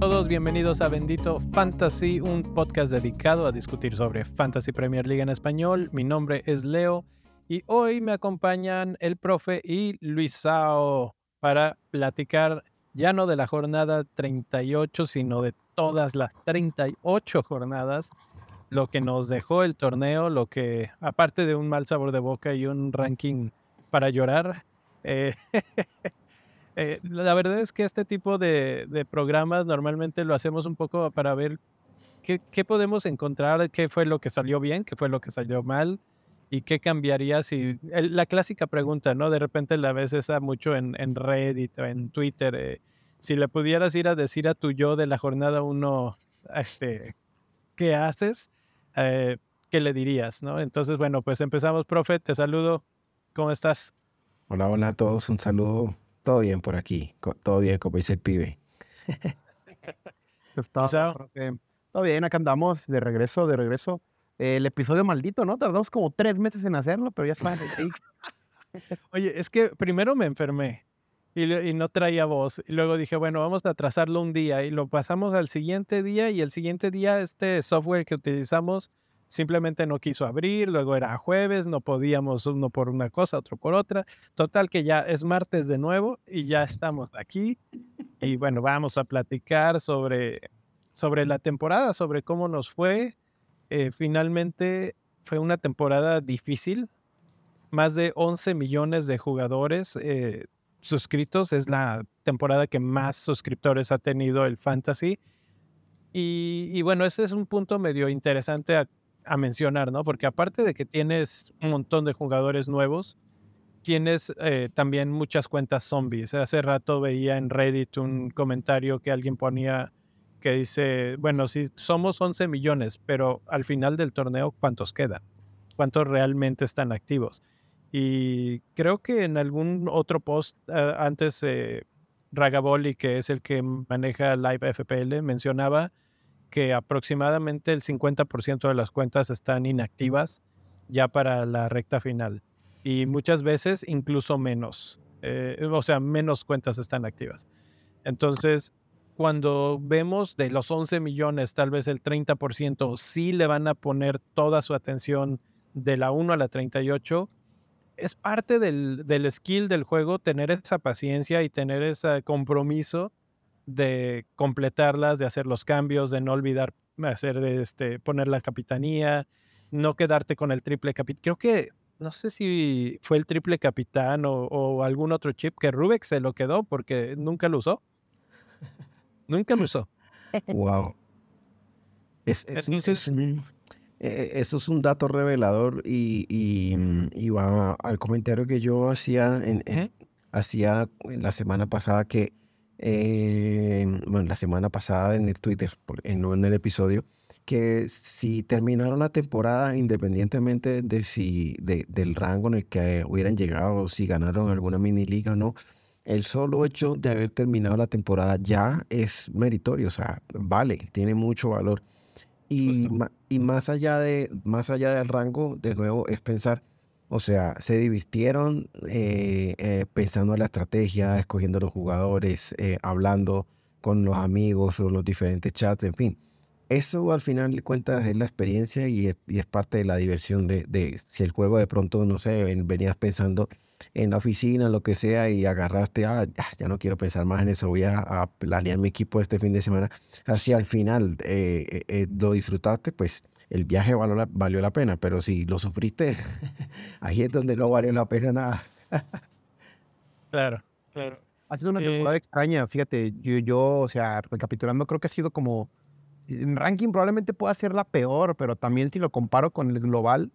Todos bienvenidos a Bendito Fantasy, un podcast dedicado a discutir sobre Fantasy Premier League en español. Mi nombre es Leo y hoy me acompañan el profe y Luisao para platicar ya no de la jornada 38, sino de todas las 38 jornadas, lo que nos dejó el torneo, lo que, aparte de un mal sabor de boca y un ranking para llorar, eh, Eh, la verdad es que este tipo de, programas normalmente lo hacemos un poco para ver qué, podemos encontrar, qué fue lo que salió bien, qué fue lo que salió mal y qué cambiaría si... la clásica pregunta, ¿no? De repente la ves esa mucho en, Reddit o en Twitter. Eh, si le pudieras ir a decir a tu yo de la jornada uno, este, ¿qué haces? Eh, ¿Qué le dirías, no? Entonces, bueno, pues empezamos, profe, te saludo. ¿Cómo estás? Hola, hola a todos, un saludo todo bien por aquí, todo bien, como dice el pibe. todo bien, acá andamos, de regreso, de regreso. El episodio maldito, ¿no? Tardamos como tres meses en hacerlo, pero ya está. Oye, es que primero me enfermé y, no traía voz. Y luego dije, bueno, vamos a atrasarlo un día y lo pasamos al siguiente día y el siguiente día este software que utilizamos simplemente no quiso abrir, luego era jueves, no podíamos uno por una cosa, otro por otra. Total que ya es martes de nuevo y ya estamos aquí. Y bueno, vamos a platicar sobre, sobre la temporada, sobre cómo nos fue. Eh, finalmente fue una temporada difícil. Más de 11 millones de jugadores eh, suscritos. Es la temporada que más suscriptores ha tenido el Fantasy. Y, bueno, ese es un punto medio interesante a a mencionar, ¿no? Porque aparte de que tienes un montón de jugadores nuevos, tienes eh, también muchas cuentas zombies. Hace rato veía en Reddit un comentario que alguien ponía que dice, bueno, si somos 11 millones, pero al final del torneo, ¿cuántos quedan? ¿Cuántos realmente están activos? Y creo que en algún otro post eh, antes, eh, Ragaboli, que es el que maneja Live FPL, mencionaba que aproximadamente el 50% de las cuentas están inactivas ya para la recta final y muchas veces incluso menos, eh, o sea, menos cuentas están activas. Entonces, cuando vemos de los 11 millones, tal vez el 30% sí le van a poner toda su atención de la 1 a la 38, es parte del, del skill del juego tener esa paciencia y tener ese compromiso de completarlas, de hacer los cambios, de no olvidar hacer de este, poner la capitanía, no quedarte con el triple capitán. Creo que, no sé si fue el triple capitán o, algún otro chip que Rubik se lo quedó porque nunca lo usó. nunca lo usó. Wow. Es, e, eso es un dato revelador y, y, va al comentario que yo hacía en, hacía la semana pasada que eh, bueno, la semana pasada en el Twitter, no en el episodio, que si terminaron la temporada, independientemente de si del rango en el que hubieran llegado, si ganaron alguna mini liga o no, el solo hecho de haber terminado la temporada ya es meritorio, o sea, vale, tiene mucho valor. Y, y más allá de más allá del rango, de nuevo, es pensar o sea, se divirtieron eh, eh, pensando en la estrategia, escogiendo los jugadores, eh, hablando con los amigos o los diferentes chats, en fin. Eso al final de cuentas es la experiencia y es, parte de la diversión de, si el juego de pronto, no sé, venías pensando en la oficina, lo que sea, y agarraste, ah, ya, no quiero pensar más en eso, voy a, planear mi equipo este fin de semana. Así al final lo disfrutaste, pues el viaje valió la, valió la pena, pero si lo sufriste, ahí es donde no valió la pena nada. claro, claro. Ha sido una temporada eh, extraña, fíjate, yo, yo, o sea, recapitulando, creo que ha sido como, en ranking probablemente pueda ser la peor, pero también si lo comparo con el global,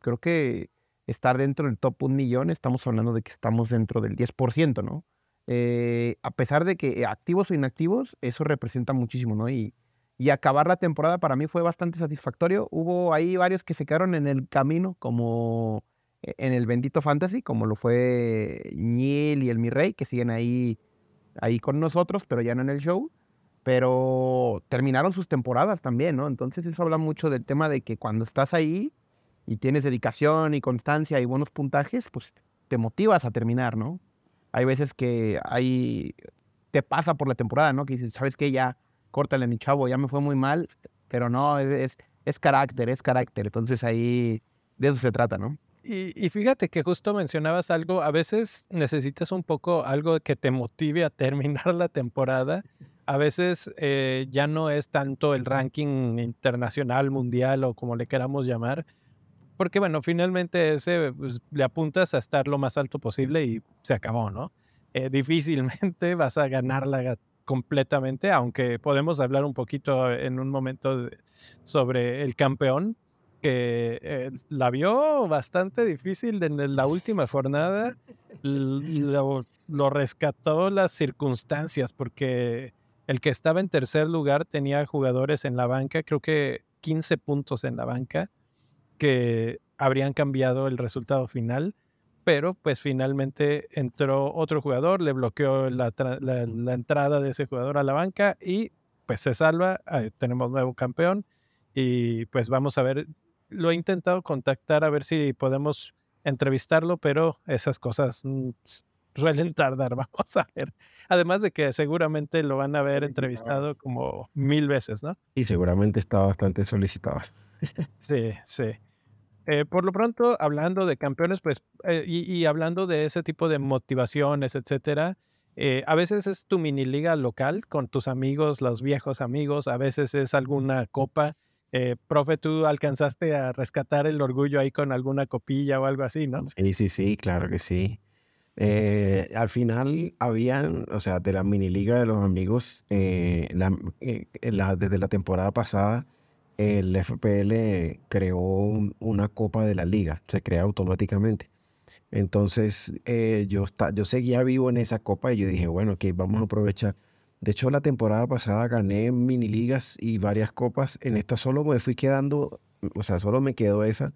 creo que estar dentro del top un millón, estamos hablando de que estamos dentro del 10%, ¿no? Eh, a pesar de que activos o inactivos, eso representa muchísimo, ¿no? Y, y acabar la temporada para mí fue bastante satisfactorio. Hubo ahí varios que se quedaron en el camino, como e, en el Bendito Fantasy, como lo fue Niel y el Mi Rey, que siguen ahí, ahí con nosotros, pero ya no en el show. Pero terminaron sus temporadas también, ¿no? Entonces eso habla mucho del tema de que cuando estás ahí y tienes dedicación y constancia y buenos puntajes, pues te motivas a terminar, ¿no? Hay veces que ahí te pasa por la temporada, ¿no? Que dices, ¿sabes qué? Ya, córtale, mi chavo, ya me fue muy mal, pero no, es, es, carácter, es carácter. Entonces ahí de eso se trata, ¿no? Y, fíjate que justo mencionabas algo, a veces necesitas un poco algo que te motive a terminar la temporada. A veces eh, ya no es tanto el ranking internacional, mundial o como le queramos llamar, porque bueno, finalmente ese pues, le apuntas a estar lo más alto posible y se acabó, ¿no? Eh, difícilmente vas a ganarla completamente, aunque podemos hablar un poquito en un momento sobre el campeón, que eh, la vio bastante difícil en la última jornada. Lo, lo, rescató las circunstancias, porque el que estaba en tercer lugar tenía jugadores en la banca, creo que 15 puntos en la banca, que habrían cambiado el resultado final pero pues finalmente entró otro jugador, le bloqueó la, entrada de ese jugador a la banca y pues se salva, eh, tenemos nuevo campeón y pues vamos a ver, lo he intentado contactar a ver si podemos entrevistarlo, pero esas cosas mm, suelen tardar, vamos a ver. Además de que seguramente lo van a haber entrevistado como mil veces, ¿no? Y seguramente está bastante solicitado. Sí, sí. Eh, por lo pronto, hablando de campeones, pues, eh, y, hablando de ese tipo de motivaciones, etcétera, eh, a veces es tu mini liga local con tus amigos, los viejos amigos, a veces es alguna copa. profe, tú alcanzaste a rescatar el orgullo ahí con alguna copilla o algo así, ¿no? Sí, sí, sí, claro que sí. Al final habían, o sea, de la mini liga de los amigos, desde la temporada pasada, el FPL creó una copa de la liga, se crea automáticamente. Entonces eh, yo, yo seguía vivo en esa copa y yo dije, bueno, ok, vamos a aprovechar. De hecho, la temporada pasada gané mini ligas y varias copas. En esta solo me fui quedando, o sea, solo me quedó esa.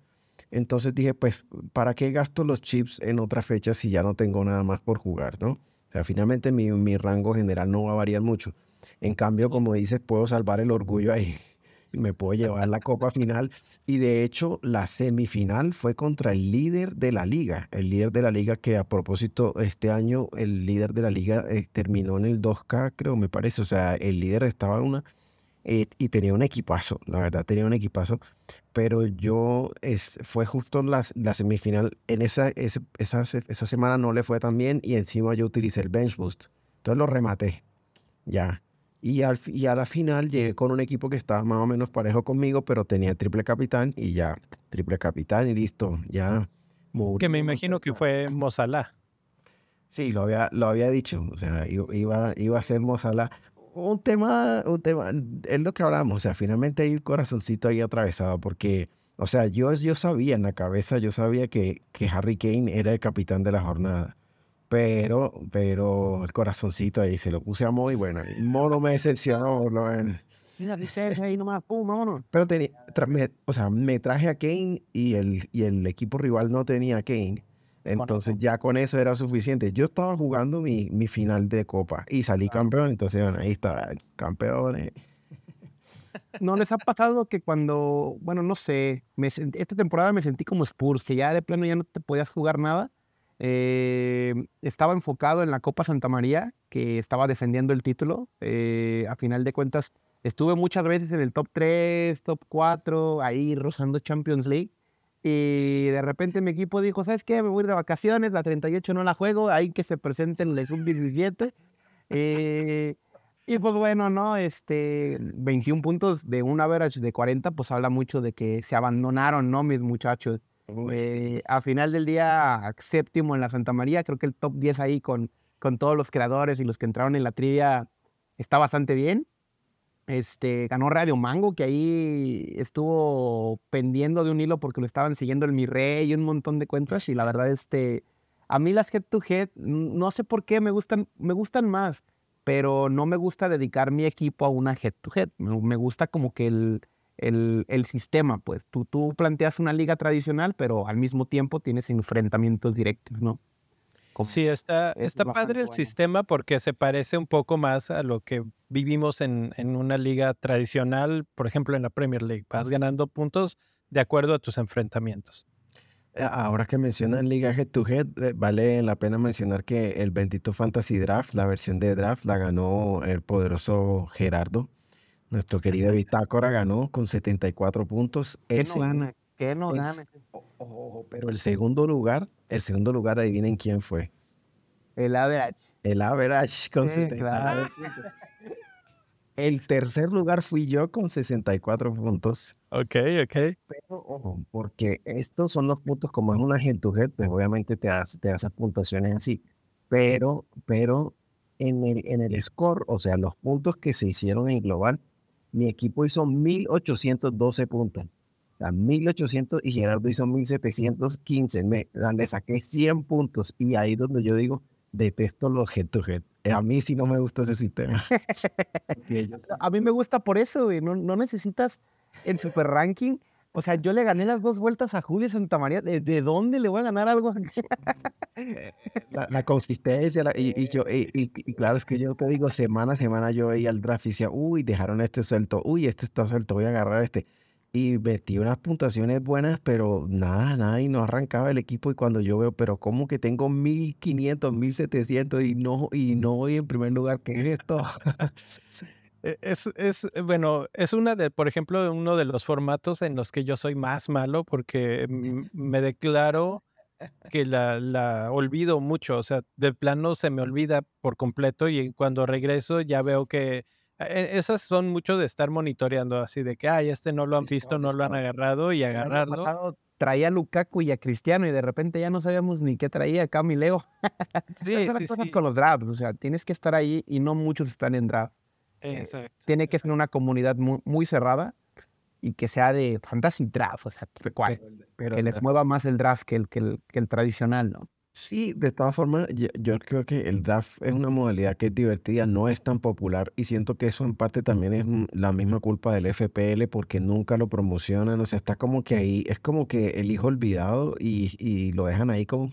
Entonces dije, pues, ¿para qué gasto los chips en otra fecha si ya no tengo nada más por jugar, no? O sea, finalmente mi, mi rango general no va a variar mucho. En cambio, como dices, puedo salvar el orgullo ahí me puedo llevar la copa final. Y de hecho, la semifinal fue contra el líder de la liga. El líder de la liga que a propósito, este año el líder de la liga eh, terminó en el 2K, creo, me parece. O sea, el líder estaba en una... Eh, y tenía un equipazo, la verdad, tenía un equipazo. Pero yo, es, fue justo la, la semifinal. En esa, esa, esa semana no le fue tan bien y encima yo utilicé el bench boost. Entonces lo rematé. Ya. Y, al, y a la final llegué con un equipo que estaba más o menos parejo conmigo, pero tenía triple capitán y ya, triple capitán y listo, ya. Que me imagino que fue Mozalá. Sí, lo había, lo había dicho, o sea, iba, iba a ser Mozalá. Un tema, un tema, es lo que hablamos, o sea, finalmente hay un corazoncito ahí atravesado, porque, o sea, yo, yo sabía en la cabeza, yo sabía que, que Harry Kane era el capitán de la jornada pero, pero el corazoncito ahí se lo puse a Mo y bueno, Mono me decepcionó por lo menos. Mira, dice ahí nomás, pum. Pero tenía, o sea, me traje a Kane y el, y el equipo rival no tenía a Kane. Entonces ya con eso era suficiente. Yo estaba jugando mi, mi final de copa y salí campeón. Entonces, bueno, ahí está, campeón. ¿No les ha pasado que cuando, bueno, no sé, me, esta temporada me sentí como Spurs, que ya de plano ya no te podías jugar nada? Eh, estaba enfocado en la Copa Santa María, que estaba defendiendo el título. Eh, a final de cuentas, estuve muchas veces en el top 3, top 4, ahí rozando Champions League. Y de repente mi equipo dijo, ¿sabes qué? Me voy de vacaciones, la 38 no la juego, ahí que se presenten el sub-17. Eh, y pues bueno, ¿no? Este, 21 puntos de un average de 40, pues habla mucho de que se abandonaron, ¿no? Mis muchachos. Eh, a final del día, séptimo en la Santa María, creo que el top 10 ahí con, con todos los creadores y los que entraron en la trivia está bastante bien. Este, ganó Radio Mango, que ahí estuvo pendiendo de un hilo porque lo estaban siguiendo el Mi Rey y un montón de cuentas. Y la verdad, este, a mí las head to head, no sé por qué me gustan, me gustan más, pero no me gusta dedicar mi equipo a una head to head. me gusta como que el, el, sistema, pues. Tú, tú planteas una liga tradicional, pero al mismo tiempo tienes enfrentamientos directos, ¿no? Sí, está, está padre el sistema porque se parece un poco más a lo que vivimos en, en, una liga tradicional, por ejemplo en la Premier League. Vas ganando puntos de acuerdo a tus enfrentamientos. Ahora que mencionan Liga Head to Head, eh, vale la pena mencionar que el bendito Fantasy Draft, la versión de Draft, la ganó el poderoso Gerardo. Nuestro querido Bitácora ganó con 74 puntos. ¿Qué no gana? ¿Qué no gana? pero el segundo lugar, el segundo lugar, adivinen quién fue. El average. El average con 74 puntos. El tercer lugar fui yo con 64 puntos. Ok, ok. Pero ojo, porque estos son los puntos, como es una head to head, pues obviamente te hace, te hace puntuaciones así. Pero, pero en el, en el score, o sea, los puntos que se hicieron en global, mi equipo hizo 1812 puntos. Sea, 1800 y Gerardo hizo 1715. Me, le saqué 100 puntos. Y ahí donde yo digo, detesto los head to head. A mí sí no me gusta ese sistema. A mí me gusta por eso, güey. No, no necesitas el super ranking. O sea, yo le gané las dos vueltas a Julio Santa María. ¿De, dónde le voy a ganar algo? la, consistencia. y, yo, y, claro, es que yo te digo, semana a semana yo veía el draft y decía, uy, dejaron este suelto. Uy, este está suelto, voy a agarrar este y metí unas puntuaciones buenas, pero nada, nada, y no arrancaba el equipo. Y cuando yo veo, pero ¿cómo que tengo 1500, 1700 y no, y no voy en primer lugar? ¿Qué es esto? E, es, es, eh, bueno, es una de, por ejemplo, uno de los formatos en los que yo soy más malo porque me declaro que la, la olvido mucho, o sea, de plano se me olvida por completo y cuando regreso ya veo que esas son mucho de estar monitoreando, así de que, ay, este no lo han visto, no lo han agarrado y agarrarlo. Traía a Lukaku y a Cristiano y de repente ya no sabíamos ni qué traía acá mi Leo. Sí, sí, sí. con los drafts, o sea, tienes que estar ahí y no muchos están en draft. Eh, exacto. tiene que ser una comunidad muy, muy, cerrada y que sea de fantasy draft, o sea, pero, que les mueva más el draft que el, que el, que el tradicional, ¿no? Sí, de todas formas, yo, creo que el draft es una modalidad que es divertida, no es tan popular y siento que eso en parte también es la misma culpa del FPL porque nunca lo promocionan, o sea, está como que ahí, es como que el hijo olvidado y, lo dejan ahí como...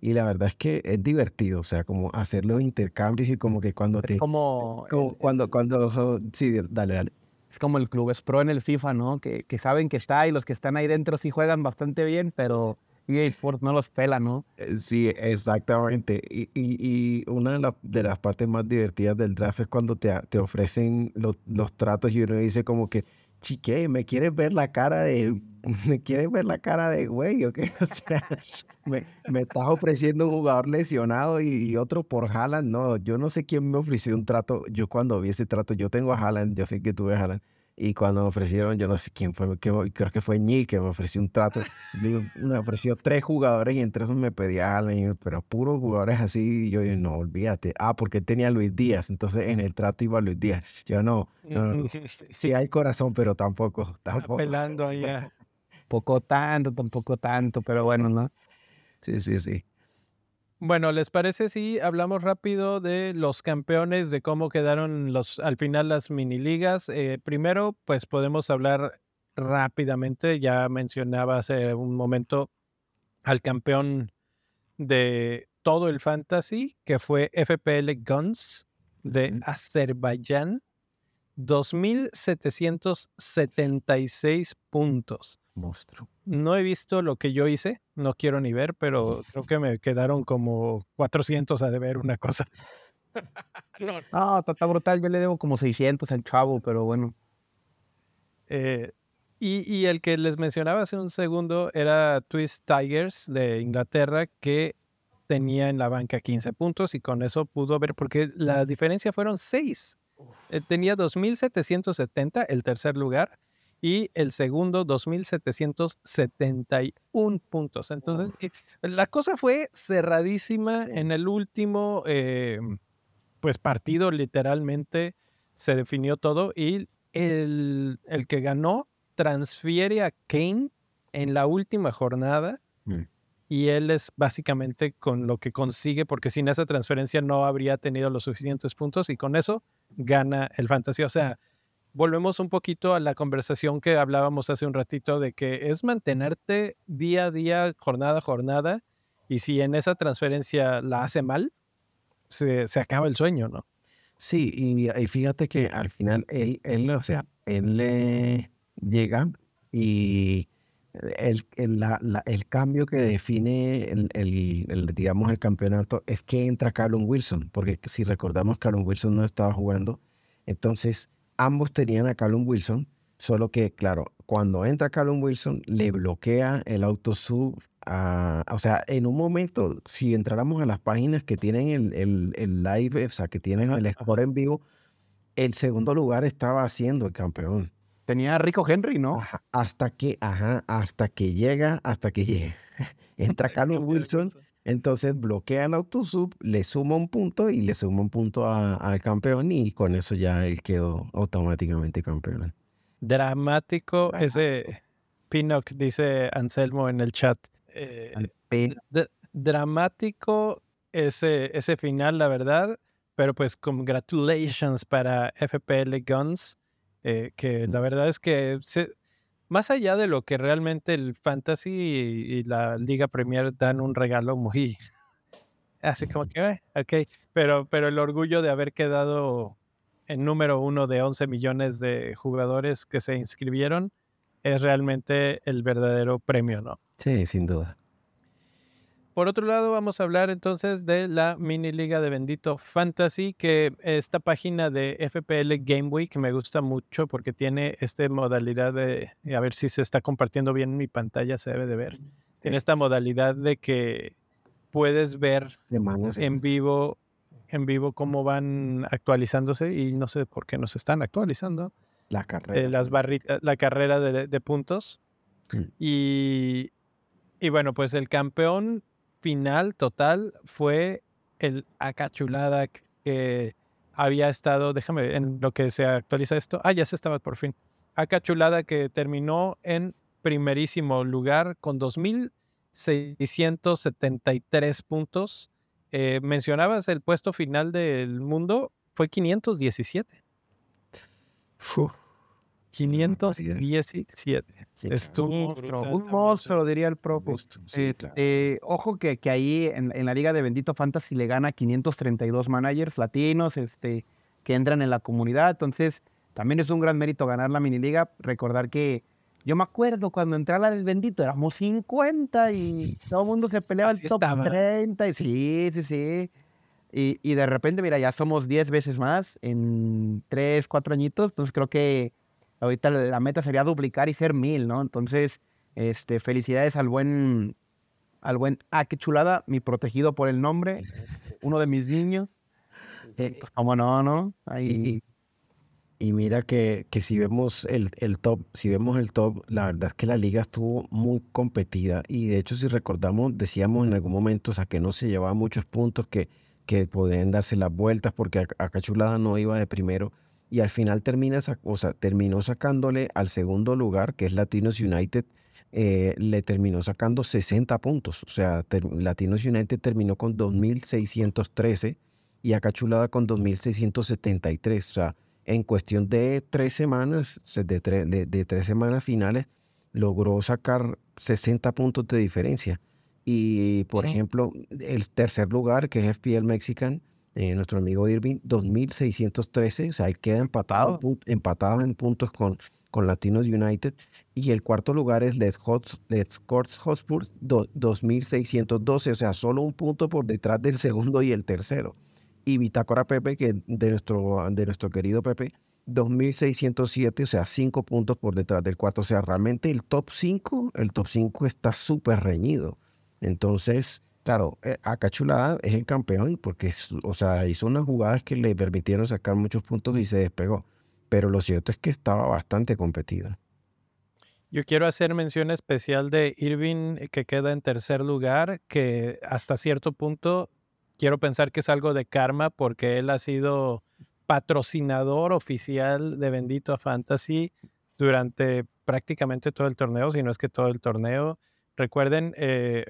Y la verdad es que es divertido, o sea, como hacer los intercambios y como que cuando te... Como... cuando, cuando... Sí, dale, dale. Es como el Club es Pro en el FIFA, ¿no? Que, que saben que está y los que están ahí dentro sí juegan bastante bien, pero EA Sports no los pela, ¿no? Eh, sí, exactamente. Y, y, una de, de, las partes más divertidas del draft es cuando te, te ofrecen los, los tratos y uno dice como que, chique, ¿me quieres ver la cara de, me quieres ver la cara de güey o qué? O sea, me, me, estás ofreciendo un jugador lesionado y, otro por Haaland. No, yo no sé quién me ofreció un trato. Yo cuando vi ese trato, yo tengo a Haaland, yo sé que tuve a Haaland. Y cuando me ofrecieron, yo no sé quién fue, creo que fue Ñi que me ofreció un trato. me ofreció tres jugadores y entre esos me pedía pero puros jugadores así. Y yo dije, no, olvídate. Ah, porque tenía Luis Díaz. Entonces en el trato iba Luis Díaz. Yo no, sí hay corazón, pero tampoco. tampoco. Apelando allá. Poco tanto, tampoco tanto, pero bueno, ¿no? Sí, sí, sí. Bueno, ¿les parece si hablamos rápido de los campeones, de cómo quedaron los, al final las mini ligas? Eh, primero, pues podemos hablar rápidamente. Ya mencionaba hace un momento al campeón de todo el fantasy, que fue FPL Guns de Azerbaiyán. 2.776 puntos. Monstruo. No he visto lo que yo hice, no quiero ni ver, pero creo que me quedaron como 400 a deber una cosa. no, está, brutal, yo le debo como 600 al chavo, pero bueno. Eh, y, y, el que les mencionaba hace un segundo era Twist Tigers de Inglaterra, que tenía en la banca 15 puntos y con eso pudo ver, porque la diferencia fueron 6. Eh, tenía 2.770 el tercer lugar y el segundo 2.771 puntos. Entonces, eh, la cosa fue cerradísima en el último eh, pues partido, literalmente se definió todo y el, el, que ganó transfiere a Kane en la última jornada. Mm. Y él es básicamente con lo que consigue, porque sin esa transferencia no habría tenido los suficientes puntos y con eso gana el fantasy. O sea, volvemos un poquito a la conversación que hablábamos hace un ratito de que es mantenerte día a día, jornada a jornada Y si en esa transferencia la hace mal, se, se acaba el sueño, ¿no? Sí, y, y fíjate que al final él, él, o sea, él le llega y el, el, la- la- el cambio que define el, el- digamos, el campeonato es que entra Callum Wilson, porque si recordamos, Callum Wilson no estaba jugando, entonces ambos tenían a Callum Wilson, solo que, claro, cuando entra Callum Wilson, le bloquea el autosub, a, o sea, en un momento, si entráramos a las páginas que tienen el, el, el live, o sea, que tienen el score en vivo, el segundo lugar estaba haciendo el campeón. Tenía a Rico Henry, ¿no? Ajá, hasta que, ajá, hasta que llega, hasta que llega. Entra Carlos Wilson, entonces bloquea el autosub, le suma un punto y le suma un punto a- al campeón y con eso ya él quedó automáticamente campeón. Dramático ese Pinnock, dice Anselmo en el chat. Eh, dramático ese, ese final, la verdad. Pero pues congratulations para FPL Guns, eh, que la verdad es que se- más allá de lo que realmente el Fantasy y, y la Liga Premier dan un regalo muy así como que, eh, ok, pero, pero el orgullo de haber quedado en número uno de 11 millones de jugadores que se inscribieron es realmente el verdadero premio, ¿no? Sí, sin duda. Por otro lado, vamos a hablar entonces de la mini liga de Bendito Fantasy, que esta página de FPL Game Week me gusta mucho porque tiene esta modalidad de, a ver si se está compartiendo bien en mi pantalla, se debe de ver. Tiene esta modalidad de que puedes ver Semanas. en vivo, en vivo cómo van actualizándose y no sé por qué nos están actualizando La eh, carrera. las barritas, la carrera de, de puntos. Mm. Y, y bueno, pues el campeón final total fue el Acachulada que había estado, déjame en lo que se actualiza esto. Ah, ya se estaba por fin. Acachulada que terminó en primerísimo lugar con 2.673 puntos. Eh, mencionabas el puesto final del mundo, fue 517. Uf, 517. sí, Estuvo un monstruo, diría el Eh, eh, ojo que, que ahí en, en la liga de Bendito Fantasy le gana 532 managers latinos este, que entran en la comunidad. Entonces, también es un gran mérito ganar la mini liga. Recordar que yo me acuerdo cuando entré a la del Bendito éramos 50 y todo el mundo se peleaba el top estaba. 30. Y sí, sí, sí. Y, y de repente, mira, ya somos 10 veces más en 3, 4 añitos. Entonces creo que ahorita la meta sería duplicar y ser mil, ¿no? Entonces, este, felicidades al buen, al buen, ah, qué chulada, mi protegido por el nombre, uno de mis niños. Eh, Pues, ¿Cómo no, no? Y, Ahí, y mira que, que si vemos el, el top, si vemos el top, la verdad es que la liga estuvo muy competida y de hecho si recordamos, decíamos en algún momento, o sea, que no se llevaba muchos puntos, que, que podían darse las vueltas porque Ac- Acachulada no iba de primero y al final termina, o sea, terminó sacándole al segundo lugar, que es Latinos United, eh, le terminó sacando 60 puntos, o sea, Latinos United terminó con 2.613 y Acachulada con 2.673, o sea, en cuestión de tres semanas, de, tre- de- de tres semanas finales, logró sacar 60 puntos de diferencia. Y, por Ujú. ejemplo, el tercer lugar, que es FPL Mexican, eh, nuestro amigo Irving, 2.613, o sea, él queda empatado, empatado en puntos con, con Latinos United. Y el cuarto lugar es Let's, Hot, Let's Courts Hotspur, do- 2.612, o sea, solo un punto por detrás del segundo y el tercero y Bitácora Pepe, que de nuestro, de nuestro querido Pepe, 2.607, o sea, 5 puntos por detrás del cuarto. O sea, realmente el top 5, el top 5 está súper reñido. Entonces, claro, eh, Acachulada es el campeón porque, o sea, hizo unas jugadas que le permitieron sacar muchos puntos y se despegó. Pero lo cierto es que estaba bastante competida. Yo quiero hacer mención especial de Irving, eh, que queda en tercer lugar, que hasta cierto punto quiero pensar que es algo de karma porque él ha sido patrocinador oficial de Bendito Fantasy durante prácticamente todo el torneo, si no es que todo el torneo. Recuerden, eh,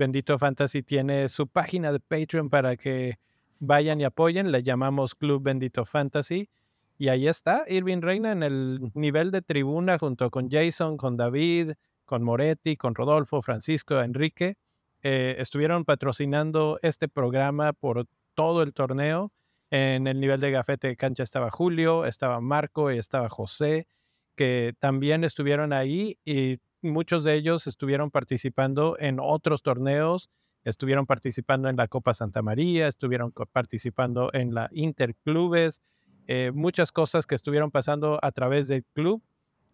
Bendito Fantasy tiene su página de Patreon para que vayan y apoyen. Le llamamos Club Bendito Fantasy. Y ahí está Irving Reina en el nivel de tribuna junto con Jason, con David, con Moretti, con Rodolfo, Francisco, Enrique. eh, estuvieron patrocinando este programa por todo el torneo. En el nivel de gafete de cancha estaba Julio, estaba Marco y estaba José, que también estuvieron ahí y muchos de ellos estuvieron participando en otros torneos, estuvieron participando en la Copa Santa María, estuvieron participando en la Interclubes, eh, muchas cosas que estuvieron pasando a través del club.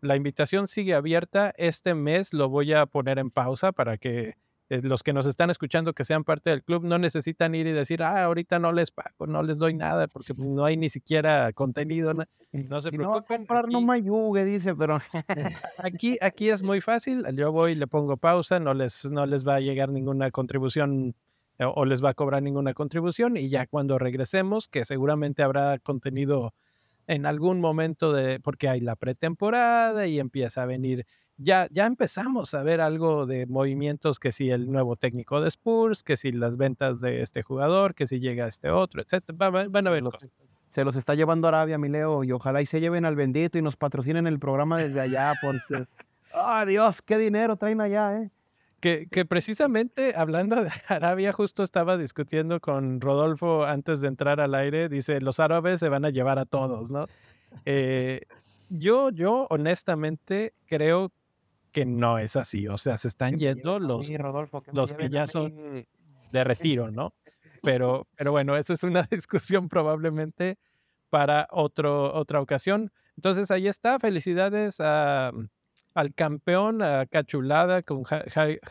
La invitación sigue abierta. Este mes lo voy a poner en pausa para que los que nos están escuchando que sean parte del club no necesitan ir y decir, ah, ahorita no les pago, no les doy nada porque no hay ni siquiera contenido. No, no se preocupen. No, no me dice, pero aquí, aquí es muy fácil. Yo voy, le pongo pausa, no les, no les va a llegar ninguna contribución eh, o les va a cobrar ninguna contribución y ya cuando regresemos, que seguramente habrá contenido en algún momento de, porque hay la pretemporada y empieza a venir ya, ya empezamos a ver algo de movimientos, que si el nuevo técnico de Spurs, que si las ventas de este jugador, que si llega este otro, etcétera. Van, a ver Se los está llevando Arabia, mi Leo, y ojalá y se lleven al bendito y nos patrocinen el programa desde allá. Por ¡Ah, Dios! ¡Qué dinero traen allá, eh! Que, que, precisamente hablando de Arabia, justo estaba discutiendo con Rodolfo antes de entrar al aire. Dice: los árabes se van a llevar a todos, ¿no? Eh, yo, yo honestamente creo que no es así. O sea, se están yendo los, los que ya son de retiro, ¿no? Pero, pero bueno, esa es una discusión probablemente para otro, otra ocasión. Entonces ahí está. Felicidades a, al campeón, a Cachulada con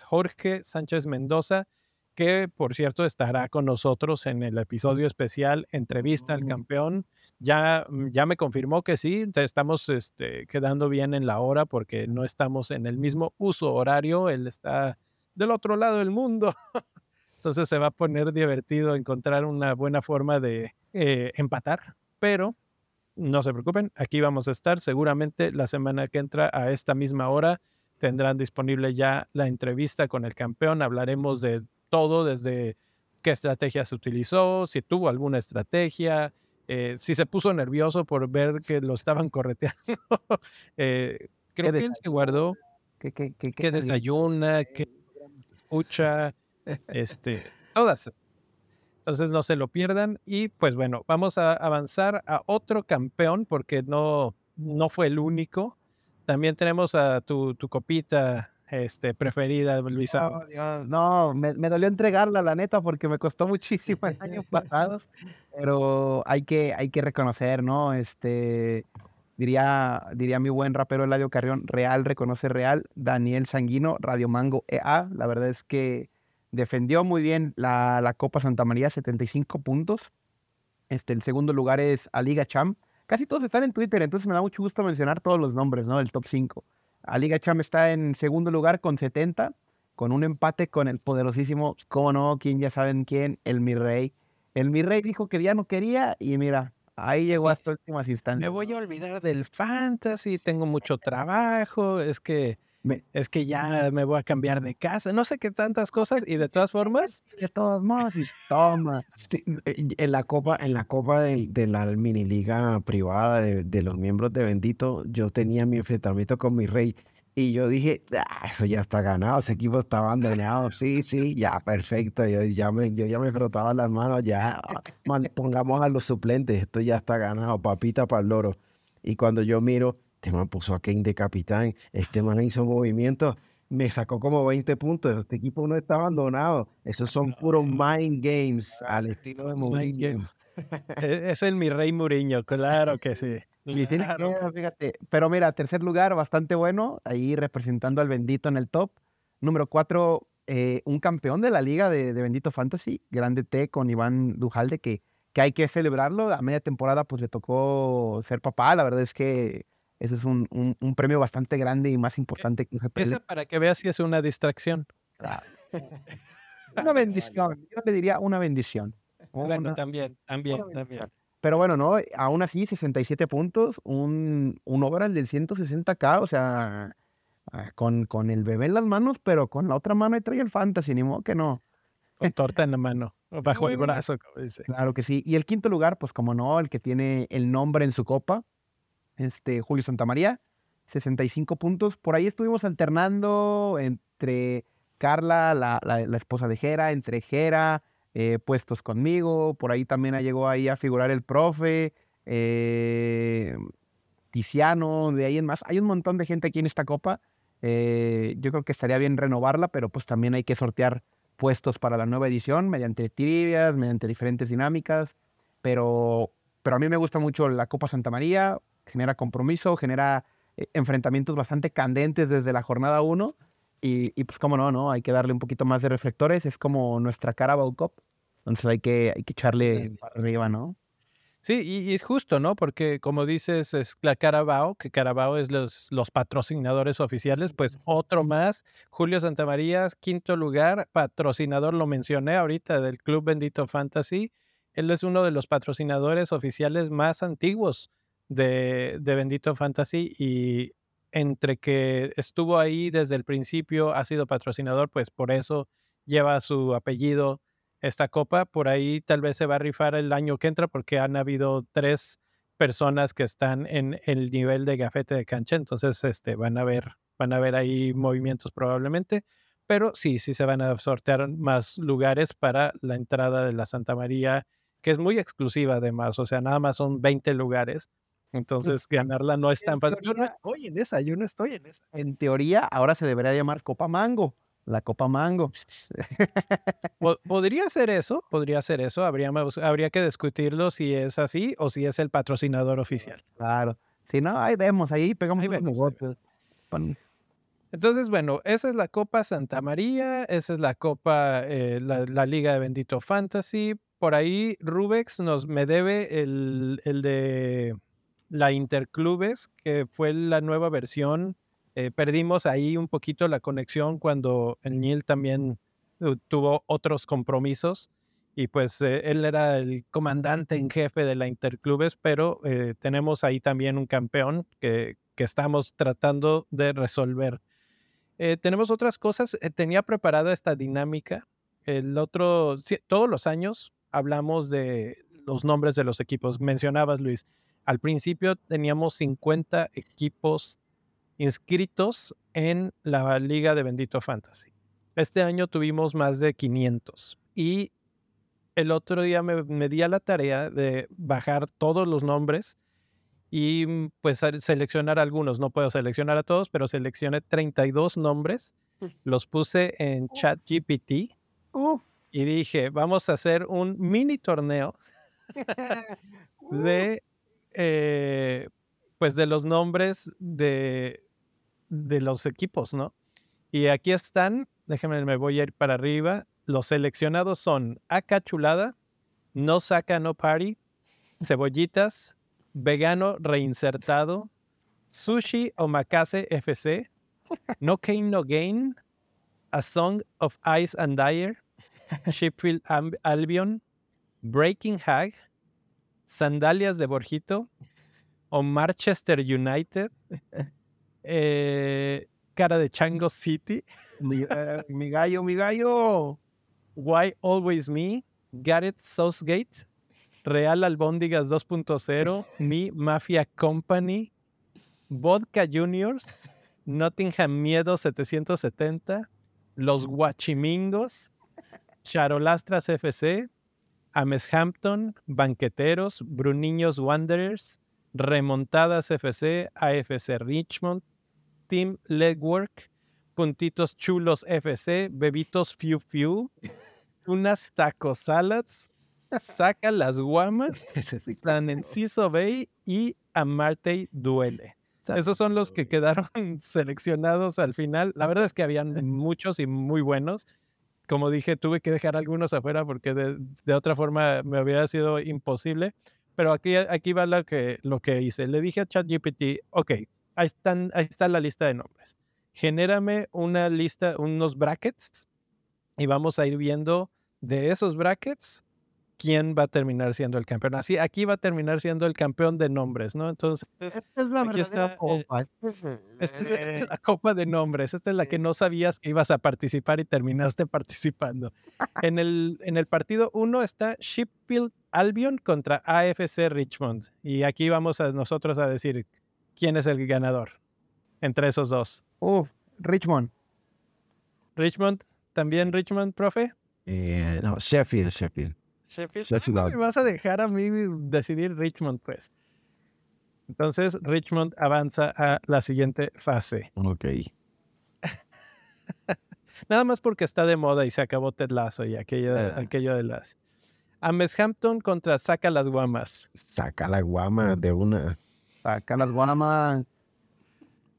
Jorge Sánchez Mendoza que por cierto estará con nosotros en el episodio especial Entrevista al Campeón. Ya, mm, ya me confirmó que sí, estamos este, quedando bien en la hora porque no estamos en el mismo uso horario, él está del otro lado del mundo. Entonces se va a poner divertido encontrar una buena forma de eh, empatar, pero no se preocupen, aquí vamos a estar seguramente la semana que entra a esta misma hora. Tendrán disponible ya la entrevista con el campeón. Hablaremos de todo, desde qué estrategia se utilizó, si tuvo alguna estrategia, eh, si se puso nervioso por ver que lo estaban correteando. eh, creo que él se guardó. ¿Qué, qué, qué, qué desayuna? ¿Qué escucha? este, todas. Entonces no se lo pierdan. Y pues bueno, vamos a avanzar a otro campeón porque no, no fue el único. También tenemos a tu, tu copita este, preferida, Luisa? No, me, dolió entregarla, la neta, porque me costó muchísimo en años pasados, pero hay que, hay que reconocer, ¿no? Este, diría, diría mi buen rapero Eladio Carrión, real reconoce real, Daniel Sanguino, Radio Mango EA, la verdad es que defendió muy bien la, la Copa Santa María, 75 puntos. Este, el segundo lugar es Aliga Cham. Casi todos están en Twitter, entonces me da mucho gusto mencionar todos los nombres, ¿no? Del top 5. Liga Cham está en segundo lugar con 70, con un empate con el poderosísimo, cómo no, quién ya saben quién, el Mi Rey. El Mi Rey dijo que ya no quería y mira, ahí llegó hasta últimas instancias. Me voy a olvidar del fantasy, tengo mucho trabajo, es que es que ya me voy a cambiar de casa, no sé qué tantas cosas y de todas formas. De todas modos, toma. en la copa, en la copa de, la mini liga privada de, los miembros de Bendito, yo tenía mi enfrentamiento con mi rey y yo dije, ah, eso ya está ganado, ese equipo está abandonado, sí, sí, ya, perfecto, yo ya me, yo ya me frotaba las manos, ya, pongamos a los suplentes, esto ya está ganado, papita para el loro. Y cuando yo miro, este man puso a Kane de capitán, este man hizo movimientos, me sacó como 20 puntos, este equipo no está abandonado, esos son puros mind games al estilo de Mourinho. E, es el mi rey Mourinho, claro que sí. Pero mira, tercer lugar, bastante bueno, ahí representando al Bendito en el top. Número cuatro, eh, un campeón de la liga de, Bendito Fantasy, Grande T con Iván Dujalde, que, que hay que celebrarlo. A media temporada pues le tocó ser papá, la verdad es que ese es un, un, premio bastante grande y más importante que un Esa para que veas si es una distracción. Ah. una bendición. Yo le diría una bendición. Bueno, también, también, también. Pero bueno, ¿no? Aún así, 67 puntos, un, un overall del 160k, o sea, ah, con, con el bebé en las manos, pero con la otra mano y trae el fantasy, ni modo que no. Con torta en la mano, bajo el brazo, como dice. Claro que sí. Y el quinto lugar, pues como no, el que tiene el nombre en su copa, este, Julio Santamaría, 65 puntos. Por ahí estuvimos alternando entre Carla, la, la, esposa de Jera, entre Jera, eh, puestos conmigo, por ahí también llegó ahí a figurar el profe, eh, Tiziano, de ahí en más. Hay un montón de gente aquí en esta copa. Eh, yo creo que estaría bien renovarla, pero pues también hay que sortear puestos para la nueva edición mediante trivias, mediante diferentes dinámicas, pero, pero a mí me gusta mucho la Copa Santa María, genera compromiso, genera enfrentamientos bastante candentes desde la jornada 1 y, pues cómo no, ¿no? Hay que darle un poquito más de reflectores. Es como nuestra Carabao Cup. Entonces hay que, hay que echarle para arriba, ¿no? Sí, y, es justo, ¿no? Porque como dices, es la Carabao, que Carabao es los, los patrocinadores oficiales, pues otro más. Julio Santamaría, quinto lugar, patrocinador, lo mencioné ahorita, del Club Bendito Fantasy. Él es uno de los patrocinadores oficiales más antiguos de, de Bendito Fantasy y entre que estuvo ahí desde el principio, ha sido patrocinador, pues por eso lleva su apellido esta copa. Por ahí tal vez se va a rifar el año que entra porque han habido tres personas que están en el nivel de gafete de cancha, entonces este, van a ver, van a ver ahí movimientos probablemente, pero sí, sí se van a sortear más lugares para la entrada de la Santa María, que es muy exclusiva además, o sea, nada más son 20 lugares entonces, ganarla no es tan fácil. Yo no estoy en esa, yo no estoy en esa. En teoría, ahora se debería llamar Copa Mango. La Copa Mango. Podría ser eso, podría ser eso. Habría, habría que discutirlo si es así o si es el patrocinador oficial. Claro. Si no, ahí vemos, ahí pegamos ahí vemos. Entonces, bueno, esa es la Copa Santa María, esa es la Copa, eh, la, Liga de Bendito Fantasy. Por ahí, Rubex nos me debe el, el de la Interclubes, que fue la nueva versión. Eh, perdimos ahí un poquito la conexión cuando el Neil también uh, tuvo otros compromisos y pues eh, él era el comandante en jefe de la Interclubes, pero eh, tenemos ahí también un campeón que, que estamos tratando de resolver. tenemos otras cosas, tenía preparada esta dinámica. El otro, todos los años hablamos de los nombres de los equipos. Mencionabas, Luis, al principio teníamos 50 equipos inscritos en la Liga de Bendito Fantasy. Este año tuvimos más de 500 y el otro día me, di a la tarea de bajar todos los nombres y mm, pues seleccionar algunos. No puedo seleccionar a todos, pero seleccioné 32 nombres, mm. los puse en ChatGPT y dije, vamos a hacer un mini torneo de eh, pues de los nombres de, de los equipos, ¿no? Y aquí están, déjenme, me voy a ir para arriba. Los seleccionados son Acá Chulada, No Saca No Party, Cebollitas, Vegano Reinsertado, Sushi Omakase FC, No Cane No Gain, A Song of Ice and Dire, Sheffield Albion, Breaking Hag, Sandalias de Borjito o Manchester United, eh, cara de Chango City, eh, mi, gallo, mi gallo, Why Always Me, Gareth Southgate, Real Albóndigas 2.0, Mi Mafia Company, Vodka Juniors, Nottingham Miedo 770, Los Guachimingos, Charolastras FC, Ameshampton, Banqueteros, Bruniños Wanderers, Remontadas FC, AFC Richmond, Team Legwork, Puntitos Chulos FC, Bebitos Few Few, unas taco salads, saca las guamas, San Enciso Bay y Amarte Duele. Esos son los que quedaron seleccionados al final. La verdad es que habían muchos y muy buenos como dije, tuve que dejar algunos afuera porque de, otra forma me hubiera sido imposible. Pero aquí, aquí va lo que, lo que hice. Le dije a ChatGPT, ok, ahí, están, ahí está la lista de nombres. Genérame una lista, unos brackets y vamos a ir viendo de esos brackets quién va a terminar siendo el campeón. Así, aquí va a terminar siendo el campeón de nombres, ¿no? Entonces, esta es la aquí está, eh, copa. esta, es, la copa de nombres. Esta es la que no sabías que ibas a participar y terminaste participando. En el, en el partido 1 está Sheffield Albion contra AFC Richmond. Y aquí vamos a nosotros a decir quién es el ganador entre esos dos. Uf, Richmond. Richmond, también Richmond, profe. Eh, no, Sheffield, Sheffield. Sheffield. Sheffield me vas a dejar a mí decidir Richmond, pues. Entonces, Richmond avanza a la siguiente fase. Ok. Nada más porque está de moda y se acabó Ted Lasso y aquello, Ah. aquello de las. Ameshampton contra Saca las Guamas. Saca la guama de una. Saca las guamas.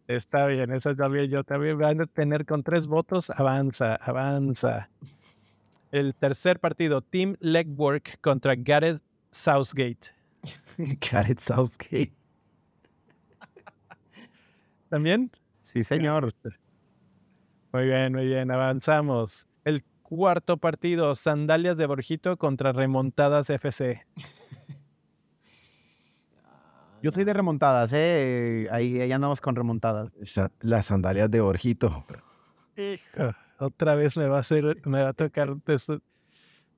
Está bien, eso también yo también van a tener con tres votos. Avanza, avanza. El tercer partido, Team Legwork contra Gareth Southgate. Gareth Southgate. ¿También? Sí, señor. Muy bien, muy bien, avanzamos. El cuarto partido, Sandalias de Borjito contra Remontadas FC. Yo soy de remontadas, ¿eh? Ahí, ahí andamos con remontadas. Esa- Las sandalias de Borjito. Hijo, otra vez me va a hacer, me va a tocar.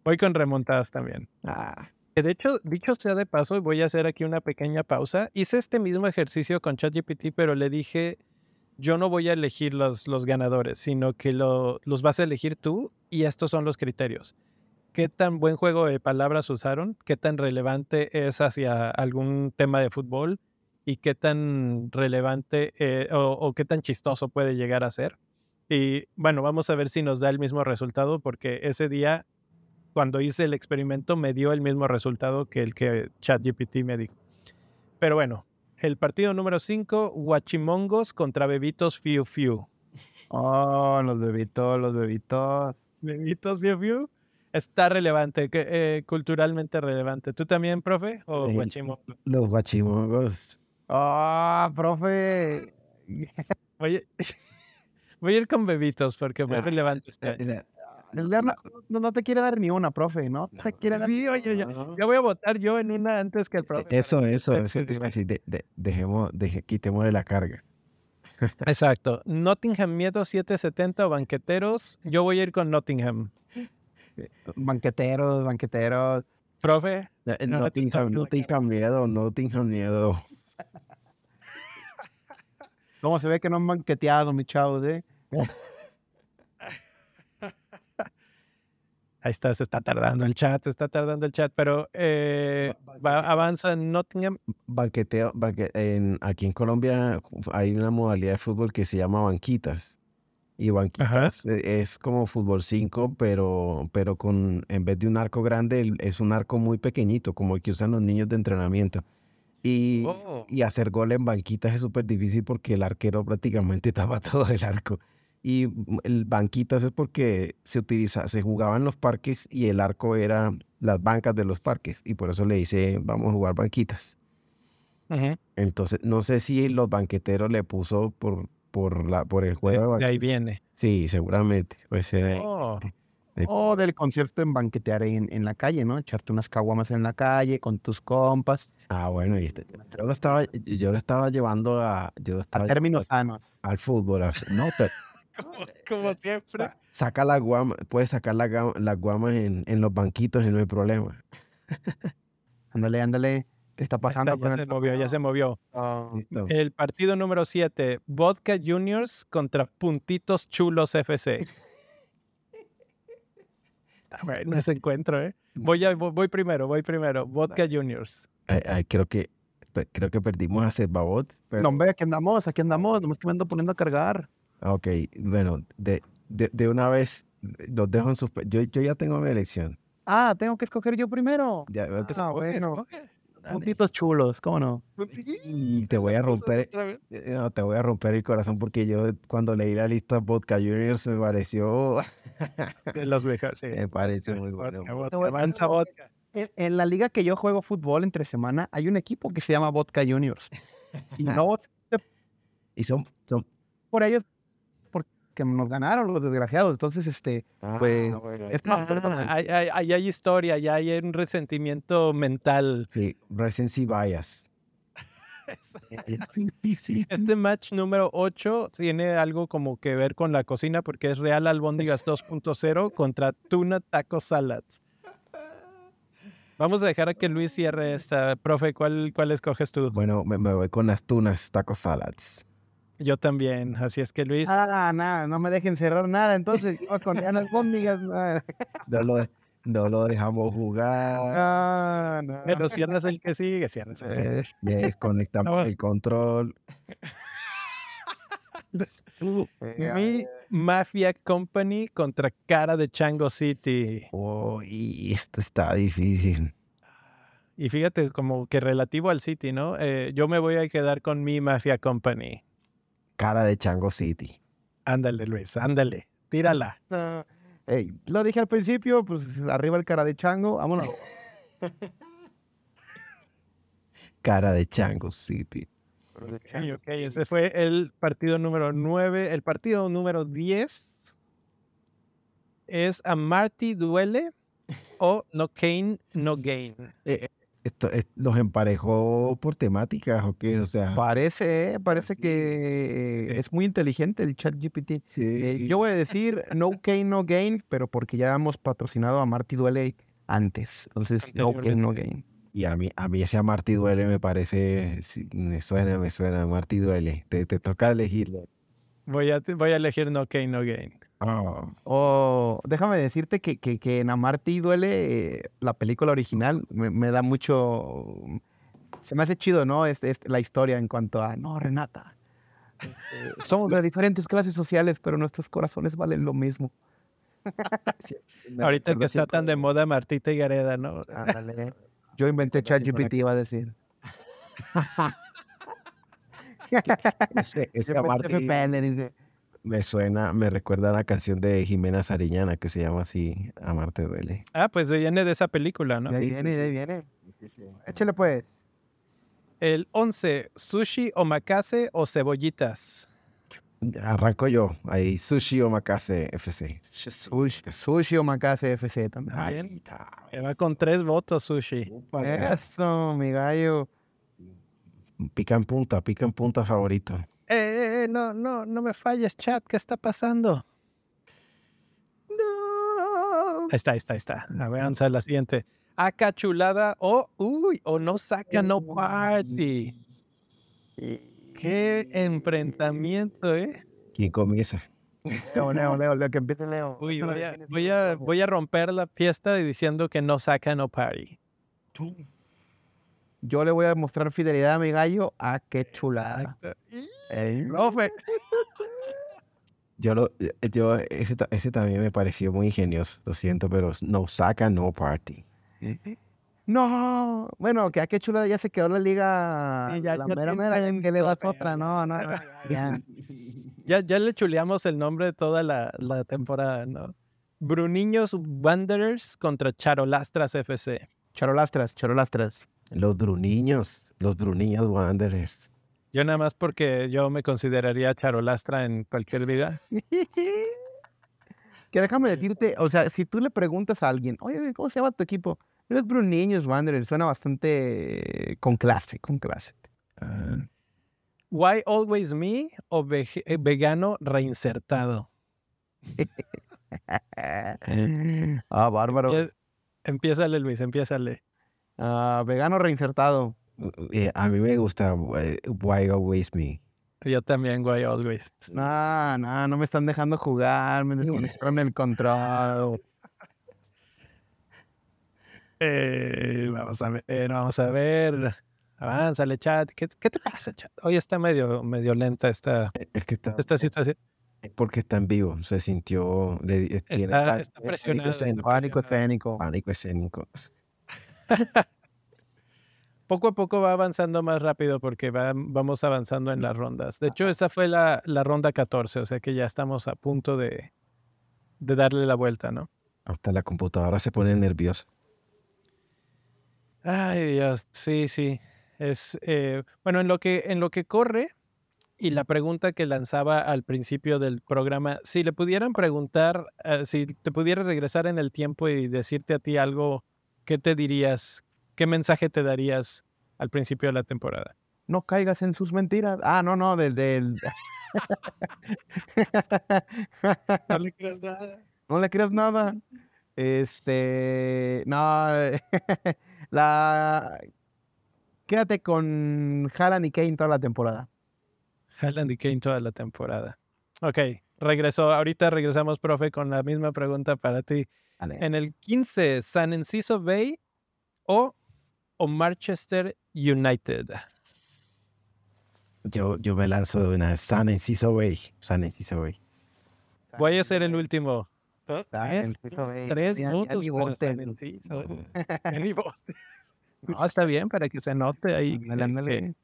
Voy con remontadas también. Ah, De hecho, dicho sea de paso, voy a hacer aquí una pequeña pausa. Hice este mismo ejercicio con ChatGPT, pero le dije, yo no voy a elegir los, los ganadores, sino que lo- los vas a elegir tú y estos son los criterios. ¿Qué tan buen juego de palabras usaron? ¿Qué tan relevante es hacia algún tema de fútbol? ¿Y qué tan relevante eh, o, o qué tan chistoso puede llegar a ser? Y bueno, vamos a ver si nos da el mismo resultado, porque ese día cuando hice el experimento me dio el mismo resultado que el que ChatGPT me dijo. Pero bueno, el partido número 5, Huachimongos contra Bebitos Fiu Fiu. Oh, los bebitos, los bebitos. Bebitos Fiu Fiu está relevante, eh, culturalmente relevante. ¿Tú también, profe? ¿O Sí. Huachimongos? los guachimongos. Ah, profe. Voy, voy a ir con Bebitos porque fue relevante este año. No, te quiere dar ni una, profe, ¿no? te quiere dar Sí, oye, oye, no. ya voy a votar yo en una antes que el profe. Eso, para- eso, para- eso te iba a decir. de- de- dejemos, deje- quitémosle la carga. Exacto. Nottingham Miedo 770 o Banqueteros. Yo voy a ir con Nottingham. banqueteros, banqueteros. Profe, Eh, No, No te- tengan, no tengan miedo, no tengan miedo. ¿Cómo se ve que no han banqueteado, mi chavos, eh? ahí está, se está tardando el chat, se está tardando el chat, pero eh, va- avanza Nottingham. Banqueteo, banque- en, aquí en Colombia hay una modalidad de fútbol que se llama banquitas. Y banquitas e- es como fútbol 5, pero, pero con, en vez de un arco grande, es un arco muy pequeñito, como el que usan los niños de entrenamiento. Y, Oh. y hacer gol en banquitas es súper difícil porque el arquero prácticamente tapa todo el arco. Y el banquitas es porque se utiliza, se jugaba en los parques y el arco era las bancas de los parques. Y por eso le dice, vamos a jugar banquitas. Ujú, Entonces, no sé si los banqueteros le puso por, por, la, por el juego. de de ahí viene. Sí, seguramente. Pues era- Oh, Eh, O del concierto en banquetear en, en la calle, ¿no? Echarte unas caguamas en la calle con tus compas. Ah, bueno, y este- yo lo estaba, yo lo estaba llevando a, yo lo A estaba términos llevando sanos. al fútbol. al- No, como, como siempre. sa- saca la guama, puedes sacar la las guamas en, en los banquitos y no hay problema. Ándale, ándale. ¿Qué está pasando está, con ya se el movió, ya se movió. Ah, Listo. El partido número 7, Vodka Juniors contra Puntitos Chulos FC. Está bueno ese encuentro, ¿eh? Voy, a- voy, voy primero, voy primero. Vodka Juniors. Ay, ay, creo que creo que perdimos a Cerbabot. pero- No, hombre, aquí andamos, aquí andamos. Nomás que me ando poniendo a cargar. Ah, Ok, bueno, de, de, de una vez los dejo en suspe- Yo, yo ya tengo mi elección. Ah, tengo que escoger yo primero. Ya, Ah, bueno. escoge. Puntitos chulos, ¿cómo no? y te voy a romper, vez. eh, no, te voy a romper el corazón porque yo cuando leí la lista Vodka Juniors me pareció, De los mejores, sí. me pareció muy bueno. Avanza vodka. En, en la liga que yo juego fútbol entre semana, hay un equipo que se llama Vodka Juniors. Y no Y son, son por ellos, porque nos ganaron los desgraciados. Entonces, este, Pues, ah, bueno, es más, Ah, hay, hay, hay- hay historia, ya hay un resentimiento mental. sí, recency bias. Este match número 8 tiene algo como que ver con la cocina porque es Real Albóndigas 2.0 contra Tuna Taco Salads. Vamos a dejar a que Luis cierre esta. Profe, ¿cuál, cuál escoges tú? Bueno, me, me voy con las tunas taco salads. Yo también, así es que Luis. Ah, nada, no me dejen cerrar nada, entonces iba con las bóndigas. No lo, no lo dejamos jugar. Ah, no. Pero cierras el que sigue, cierras el que Eh, Desconectamos No. el control. Mi Mafia Company contra Cara de Chango City. Uy, esto está difícil. Y fíjate, como que relativo al City, ¿no? Eh, yo me voy a quedar con mi Mafia Company. Cara de Chango City. Ándale, Luis, ándale. Tírala. no. Lo dije al principio, pues arriba el cara de chango, vámonos. Cara de Chango City. Ok, ok, ese fue el partido número 9. El partido número 10 es a Marty Duele o No Kane, No Gain. Esto, es- ¿Los emparejó por temáticas o qué? O sea, Parece, eh, parece que es muy inteligente el chat GPT. sí. Eh, yo voy a decir no gain, no gain, pero porque ya hemos patrocinado a Marty Duele antes. Entonces, no gain, no gain. Y a mí, a mí ese Marty Duele me parece, sí, me suena, me suena, Marty Duele. Te, te toca elegirlo. Voy a, voy a elegir No Kane, No Gain. Oh, déjame decirte que, que, que en Amarty Duele, eh, la película original, me, me da mucho... Se me hace chido, ¿no? Es, es la historia en cuanto a, no, Renata, este, somos de diferentes clases sociales, pero nuestros corazones valen lo mismo. Ahorita que está tan de moda Martita y Gareda, ¿no? Ándale. Yo inventé ChatGPT, iba a decir. Ese, ese Me suena, me recuerda a la canción de Jimena Sariñana que se llama así, Amarte Duele. Ah, pues viene de esa película, ¿no? De ahí Sí, sí, viene, de ahí viene. Échale pues. El 11, sushi, omakase o cebollitas. Arranco yo, ahí Sushi Omakase FC. Sushi, sushi o Macase FC también. Ahí está. Se va con tres votos, sushi. Eso, mi gallo. Pica en punta, pica en punta favorito. Eh, no, no, no me falles, chat. ¿Qué está pasando? No. Ahí está, ahí está, ahí está. A ver, vamos a la siguiente. Acá chulada o, uy, o no saca, no party. Qué enfrentamiento, ¿eh? ¿Quién comienza? Leo, Leo, Leo, Leo, que empiece Leo. Uy, voy a, voy a, voy a romper la fiesta diciendo que no saca, no party. Yo le voy a mostrar fidelidad a mi gallo. Ah, qué chulada. Ey, profe. Yo, lo, yo ese, ese también me pareció muy ingenioso, lo siento, pero no saca, no party. No, bueno, que a qué chulada ya se quedó la liga. Sí, ya- la ya mera, mera, que le das otra, no, no. ya. Ya, ya le chuleamos el nombre de toda la, la temporada, ¿no? Bruniños Wanderers contra Charolastras FC. Charolastras, charolastras. Los Bruniños, los Bruniños Wanderers. Yo nada más porque yo me consideraría charolastra en cualquier vida. Que déjame decirte, o sea, si tú le preguntas a alguien, oye, ¿cómo se llama tu equipo? Los Bruniños Wanderers, suena bastante con clase, con clase. Ah, Why Always Me o eh, vegano reinsertado. ah, bárbaro. Empiézale, Luis, empiézale. Ah, vegano reinsertado. eh, a mí me gusta eh, Why Always Me. Yo también, Why Always. No, no, no me están dejando jugar, me desconectaron el control. Eh, vamos a ver, eh, vamos a ver. Avánzale, chat. ¿Qué, qué te pasa, chat? Hoy está medio, medio lenta esta, Es que está, esta situación. es porque está en vivo, se sintió, le, eh, tiene Está, está pánico presionado. está escénico, Pánico escénico. pánico escénico. Poco a poco va avanzando más rápido porque va- vamos avanzando en las rondas. De hecho, esta fue la, la ronda 14, o sea que ya estamos a punto de, de darle la vuelta, ¿no? Hasta la computadora se pone nerviosa. Ay, Dios, sí, sí. Es eh, bueno, en lo que en lo que corre y la pregunta que lanzaba al principio del programa, si le pudieran preguntar, eh, si te pudiera regresar en el tiempo y decirte a ti algo, ¿qué te dirías? ¿Qué mensaje te darías al principio de la temporada? No caigas en sus mentiras. Ah, no, no, del... del... No le creas nada. no le creas nada. Este, no, la... Quédate con Haran y Kane toda la temporada. Highland y Kane toda la temporada. Ok, regresó. Ahorita regresamos, profe, con la misma pregunta para ti. En el 15, San Enciso Bay o, o Manchester United. Yo, yo me lanzo de una San Enciso Bay. San Enciso Bay. Voy a ser el último. Tres, Tres votos para San Enciso. No, está bien para que se note ahí que,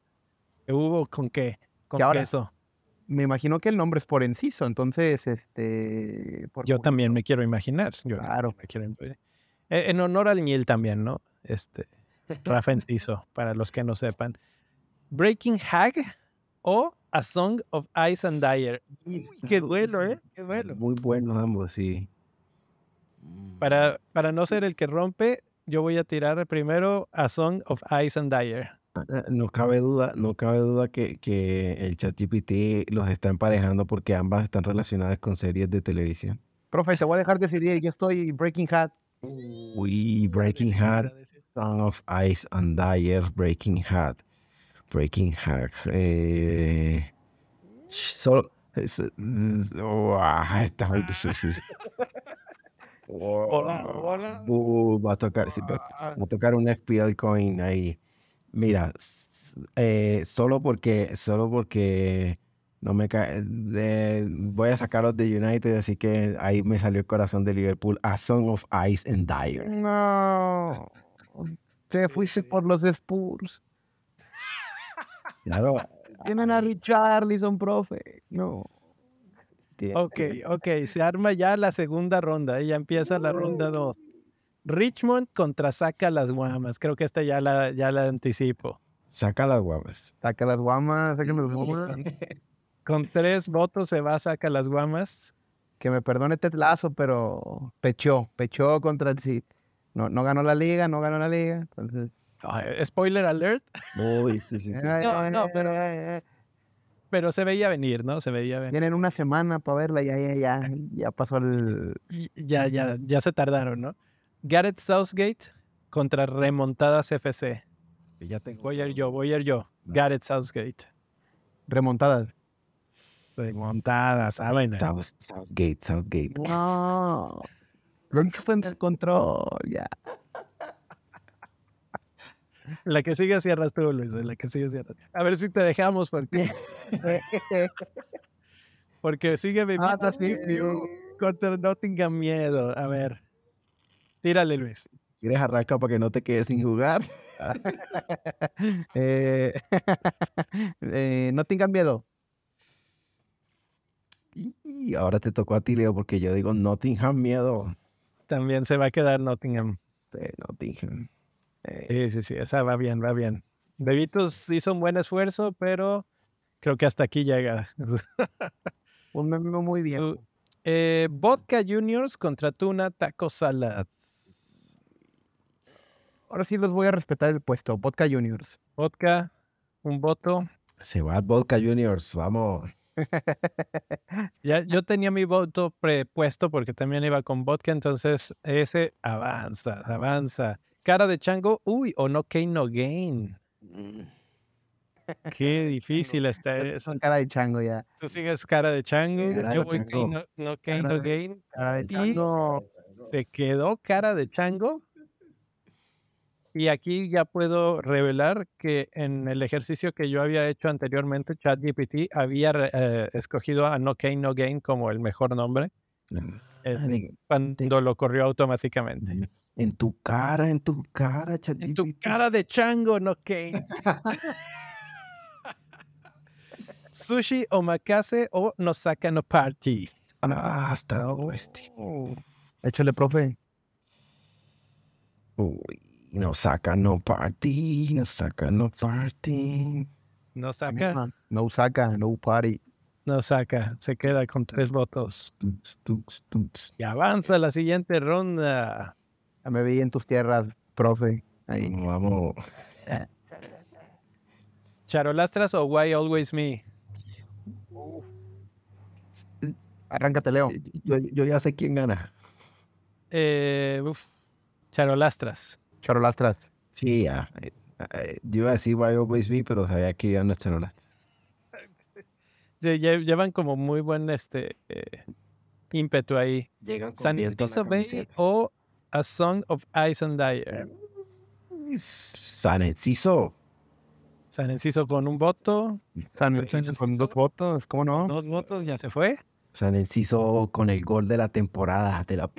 que hubo con qué, con ahora, queso. Me imagino que el nombre es por enciso, entonces, este... por- Yo por- también me quiero imaginar. Yo Claro. me quiero Eh, En honor al Niel también, ¿no? Este, Rafa Enciso, para los que no sepan. Breaking Hag o A Song of Ice and Dire. Uy, qué duelo, ¿eh? Qué duelo. Muy buenos ambos, sí. Para, para no ser el que rompe, yo voy a tirar primero A Song of Ice and Dire. Ah, No cabe duda, no cabe duda que, que el ChatGPT los está emparejando porque ambas están relacionadas con series de televisión. Profe, se voy a dejar decidir, yo estoy Breaking Hat. Uy, Breaking Hat, Song of Ice and Dire, Breaking Hat, Breaking Hat. Eh, solo, es- uah, está muy difícil. Hola, hola. Uh, va a tocar, sí, va va a tocar un FPL coin ahí. Mira, eh, solo porque, solo porque no me cae, de- voy a sacarlos de United, así que ahí me salió el corazón de Liverpool. A Song of Ice and Dire. No. Te fuiste por los Spurs. Claro. Tienen a Richarlison, profe. No. Ok, ok, se arma ya la segunda ronda, y ya empieza la ronda 2. Richmond contra Saca las Guamas. Creo que esta ya la, ya la anticipo. Saca las guapas. Saca las guamas, sáquenme las guamas. Con tres votos se va Saca las Guamas. Que me perdone Ted Lasso, pero pechó, pechó contra el City. No, no ganó la liga, no ganó la liga. Entonces. Spoiler alert, Uy, sí, sí, sí. No, no, pero- pero se veía venir, ¿no? Se veía venir. Tienen una semana para verla, ya, ya, ya. Ya pasó el. Ya, ya, ya se tardaron, ¿no? Gareth Southgate contra Remontadas FC. Ya tengo Voy a ir yo, voy a ir yo. Gareth Southgate. Remontadas. Remontadas, ah, bueno. South- Southgate, Southgate. No. Roncho fue en el control, ya. La que sigue cierras tú, Luis. La que sigue cierras. A ver si te dejamos porque, porque sigue mi Ah, está así, sí. contra Nottingham Miedo. A ver. Tírale, Luis. ¿Quieres arrancar para que no te quedes sin jugar? Eh, eh, no tengan miedo. Y ahora te tocó a ti, Leo, porque yo digo Nottingham miedo. También se va a quedar Nottingham. Sí, Nottingham. Sí, sí, sí. Esa va bien, va bien. Bebitos hizo un buen esfuerzo, pero creo que hasta aquí llega. Un meme muy bien. Su- eh, Vodka Juniors contra Tuna Taco Salad. Ahora sí los voy a respetar el puesto. Vodka Juniors. Vodka, un voto. Se va Vodka Juniors, vamos. Ya, yo tenía mi voto prepuesto porque también iba con vodka, entonces ese avanza, avanza. Cara de chango, uy, o no gain, no gain. Qué difícil está eso. Son cara de chango ya. Tú sigues cara de chango, Cara de yo voy chango. no, no gain, Cara no gain. Cara de Y- chango. Se quedó cara de chango. Y aquí ya puedo revelar que en el ejercicio que yo había hecho anteriormente, ChatGPT había eh, escogido a No Gain, No Gain como el mejor nombre eh, cuando lo corrió automáticamente. En tu cara, en tu cara, En tu ChatGPT. cara de chango, No Gain. Sushi, omakase o Nosaka no Party. Ah, hasta oeste. Échale, profe. Uy, no saca, no party, no saca, no party. Nosaka, No saca, no party. Nosaka. Se queda con tres votos. Tuts, tuts, tuts. Y avanza la siguiente ronda. Ya me vi en tus tierras, profe. Ahí. Vamos. ¿Charolastras o Why Always Me? Arráncate, Leo. Yo, yo ya sé quién gana. Eh, uf, Charolastras. Charolastras. Sí, ya. eh, eh, Yo iba a decir Why Always Me, pero sabía que ya no es Charola. llevan como muy buen este eh, ímpetu ahí. San Enciso Bay o A Song of Ice and Dire. San Enciso. San Enciso con un voto. San Enciso con dos votos, ¿cómo no? Dos votos, ya se fue. San Enciso con el gol de la temporada. De la...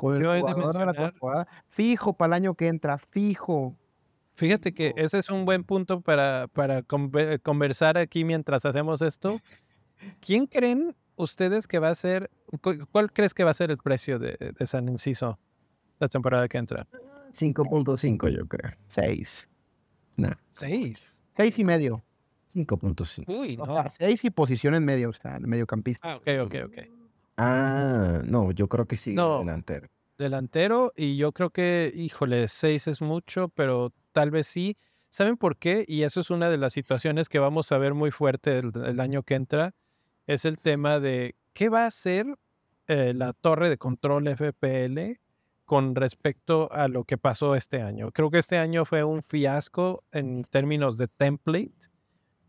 Con el jugador de la temporada. Fijo para el año que entra, fijo. Fíjate que ese es un buen punto para, para conversar aquí mientras hacemos esto. ¿Quién creen ustedes que va a ser, cuál crees que va a ser el precio de, San Enciso la temporada que entra? 5.5 yo creo. 6. No. 6. 6 y medio. 5.5. Uy, no. 6 y posición en medio, o sea, el mediocampista. Ah, ok, ok, ok. Ah, no, yo creo que sí, no, delantero. Delantero, y yo creo que, híjole, 6 es mucho, pero tal vez sí. ¿Saben por qué? Y eso es una de las situaciones que vamos a ver muy fuerte el, año que entra. Es el tema de qué va a hacer eh, la torre de control FPL con respecto a lo que pasó este año. Creo que este año fue un fiasco en términos de template,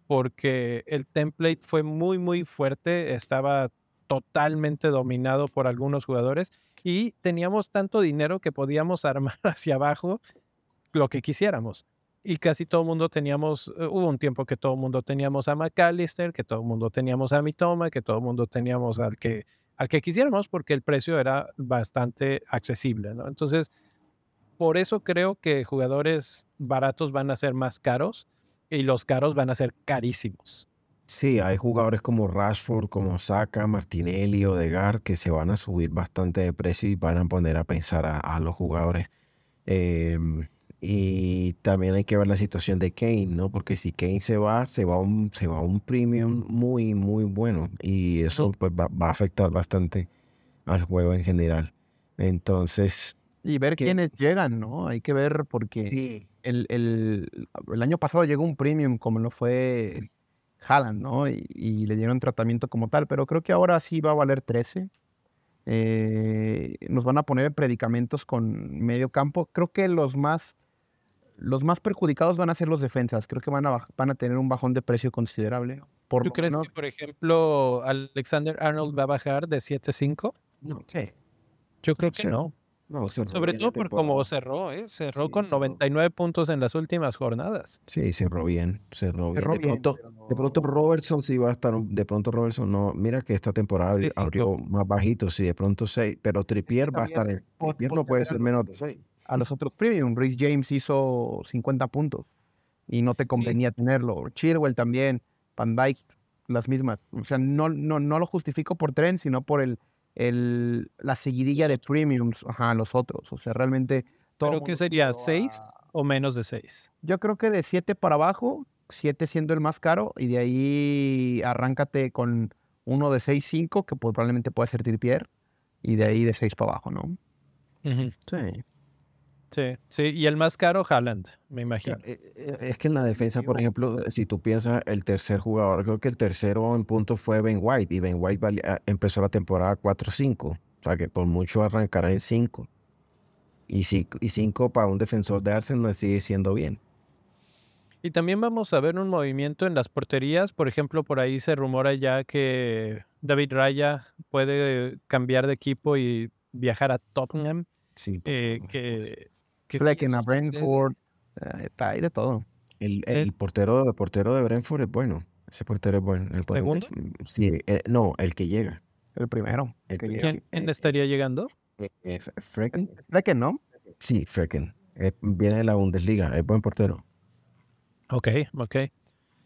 porque el template fue muy, muy fuerte, estaba totalmente dominado por algunos jugadores y teníamos tanto dinero que podíamos armar hacia abajo lo que quisiéramos. Y casi todo el mundo teníamos, eh, hubo un tiempo que todo el mundo teníamos a McAllister, que todo el mundo teníamos a Mitoma, que todo el mundo teníamos al que, al que quisiéramos porque el precio era bastante accesible. Entonces, por eso creo que jugadores baratos van a ser más caros y los caros van a ser carísimos. Sí, hay jugadores como Rashford, como Saka, Martinelli, Odegaard que se van a subir bastante de precio y van a poner a pensar a, los jugadores. Em, y también hay que ver la situación de Kane, ¿no? Porque si Kane se va, se va un, se va un premium muy, muy bueno. Y eso pues, va, a afectar bastante al juego en general. Entonces. Y ver quiénes llegan, ¿no? Hay que ver porque el, el, el, año pasado llegó un premium como lo fue Haaland, ¿no? Y, y, le dieron tratamiento como tal, pero creo que ahora sí va a valer 13. Eh, nos van a poner predicamentos con medio campo. Creo que los más los más perjudicados van a ser los defensas. Creo que van a, van a tener un bajón de precio considerable. Por ¿Tú crees que, por ejemplo, Alexander Arnold va a bajar de 7.5? No. Sí. Yo creo que no. Sobre todo por cómo cerró, ¿eh? Cerró con 99 puntos en las últimas jornadas. Sí, cerró bien, cerró, bien. de, pronto, de pronto Robertson sí va a estar, de pronto Robertson no, mira que esta temporada abrió más bajito, sí, de pronto 6, pero Tripier va a estar, en, Tripier no puede ser menos de 6 a los otros premium. Rhys James hizo 50 puntos y no te convenía tenerlo. Chirwell también, Van Dyke, las mismas. O sea, no, no, no lo justifico por tren, sino por el, el, la seguidilla de premiums a los otros. O sea, realmente... Todo ¿Pero qué sería? ¿6 o menos de 6? Yo creo que de 7 para abajo, 7 siendo el más caro, y de ahí arráncate con uno de 6, 5, que probablemente puede ser Trippier, y de ahí de 6 para abajo, ¿no? Sí. Sí, sí, y el más caro, Haaland, me imagino. Eh, eh, es que en la defensa, por ejemplo, si tú piensas el tercer jugador, creo que el tercero en punto fue Ben White, y Ben White ah, empezó la temporada 4-5, o sea que por mucho arrancará en 5. Y 5 para un defensor de Arsenal sigue siendo bien. Y también vamos a ver un movimiento en las porterías. Por ejemplo, por ahí se rumora ya que David Raya puede cambiar de equipo y viajar a Tottenham. Sí, eh, que que a Brentford, eh, está ahí de todo. El, el, portero, el portero de Brentford es bueno. Ese portero es bueno. El ¿Segundo? Sí, eh, no, el que llega. El primero. ¿Quién estaría llegando? Frecken. Frecken, ¿no? Sí, Frecken. viene de la Bundesliga, es buen portero. Ok, ok.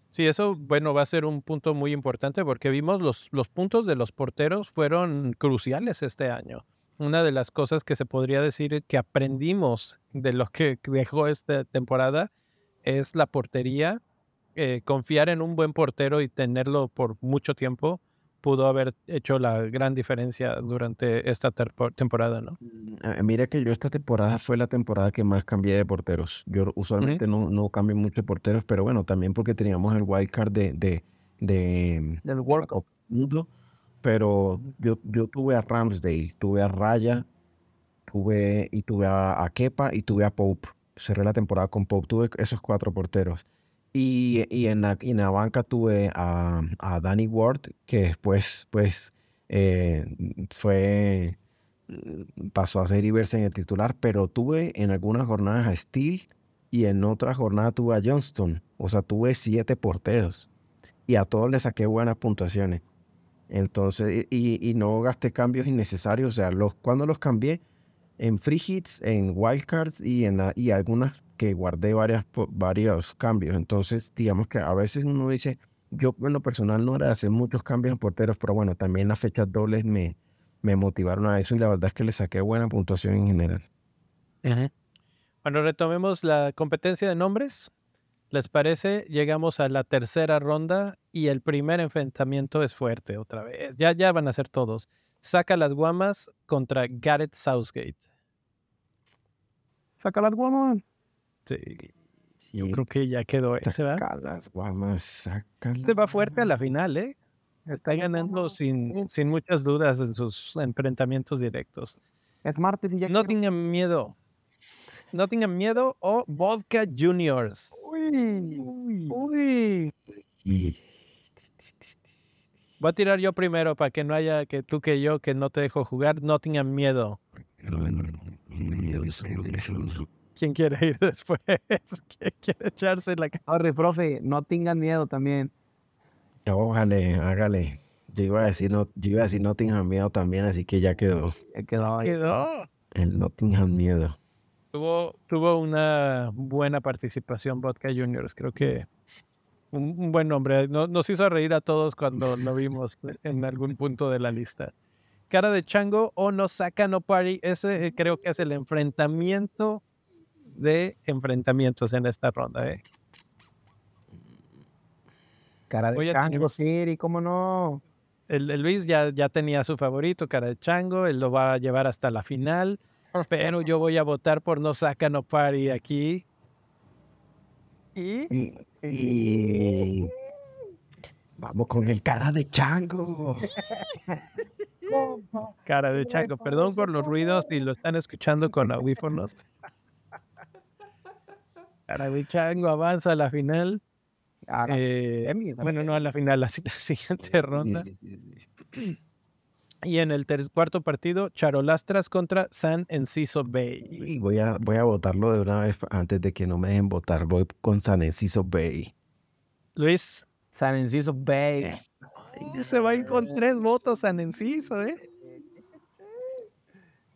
Sí, eso, bueno, va a ser un punto muy importante porque vimos los, los puntos de los porteros fueron cruciales este año una de las cosas que se podría decir que aprendimos de lo que dejó esta temporada es la portería. Eh, confiar en un buen portero y tenerlo por mucho tiempo pudo haber hecho la gran diferencia durante esta temporada, ¿no? Mm, mira que yo esta temporada fue la temporada que más cambié de porteros. Yo usualmente no, no cambio mucho de porteros, pero bueno, también porque teníamos el wild card de, de, de del World Cup pero yo, yo tuve a Ramsdale, tuve a Raya, tuve y tuve a, Kepa y tuve a Pope. Cerré la temporada con Pope, tuve esos cuatro porteros. Y, y en, la, en la banca tuve a, a Danny Ward, que después pues eh, fue mm, pasó a ser Iverson en el titular, pero tuve en algunas jornadas a Steele y en otras jornadas tuve a Johnston. O sea, tuve siete porteros y a todos les saqué buenas puntuaciones. Entonces, y, y no gasté cambios innecesarios. O sea, los, cuando los cambié en free hits, en wildcards y en y algunas que guardé varias, varios cambios. Entonces, digamos que a veces uno dice, yo en lo personal no era hacer muchos cambios en porteros, pero bueno, también las fechas dobles me, me motivaron a eso y la verdad es que le saqué buena puntuación en general. Bueno, retomemos la competencia de nombres. ¿Les parece? Llegamos a la tercera ronda y el primer enfrentamiento es fuerte otra vez. Ya, ya van a ser todos. Saca las guamas contra Gareth Southgate. Saca las guamas. Sí, yo creo que ya quedó ese, ¿verdad? saca las guamas, saca Este va fuerte a la final, ¿eh? Está ganando sin, sin muchas dudas en sus enfrentamientos directos. Es martes y ya. No quiero- tengan miedo. No tengan miedo o Vodka Juniors. Uy, uy. Y- Voy a tirar yo primero para que no haya que tú que yo que no te dejo jugar. No tengan miedo. ¿Quién quiere ir después? ¿Quién quiere echarse la ca- Sorry, profe, no tengan miedo también. Ojalá, hágale. Yo iba a decir, no, yo iba a decir Nottingham Miedo también, así que ya quedó. Ya quedó ahí. Quedó. El Nottingham Miedo. Tuvo, tuvo una buena participación Vodka Juniors. Creo que un, un buen nombre. No- nos hizo reír a todos cuando lo vimos en algún punto de la lista. Cara de chango o no saca, no party. Ese eh, creo que es el enfrentamiento de enfrentamientos en esta ronda. ¿eh? Cara de Voy a chango, Siri, ¿cómo no? El, el Luis ya, ya tenía su favorito, cara de chango. Él lo va a llevar hasta la final. Pero yo voy a votar por no saca, no party aquí. Y Y, y- Vamos con el cara de chango. Cara de chango, perdón por los ruidos si lo están escuchando con audífonos. Cara de chango avanza a la final. Ahora, Eh, bueno, no a la final, la si- la siguiente ronda. Y en el ter- cuarto partido, Charolastras contra San Enciso Bay. Y voy a, voy a votarlo de una vez antes de que no me dejen votar. Voy con San Enciso Bay. Luis, San Enciso Bay. y se va a ir con tres votos San Enciso, ¿eh?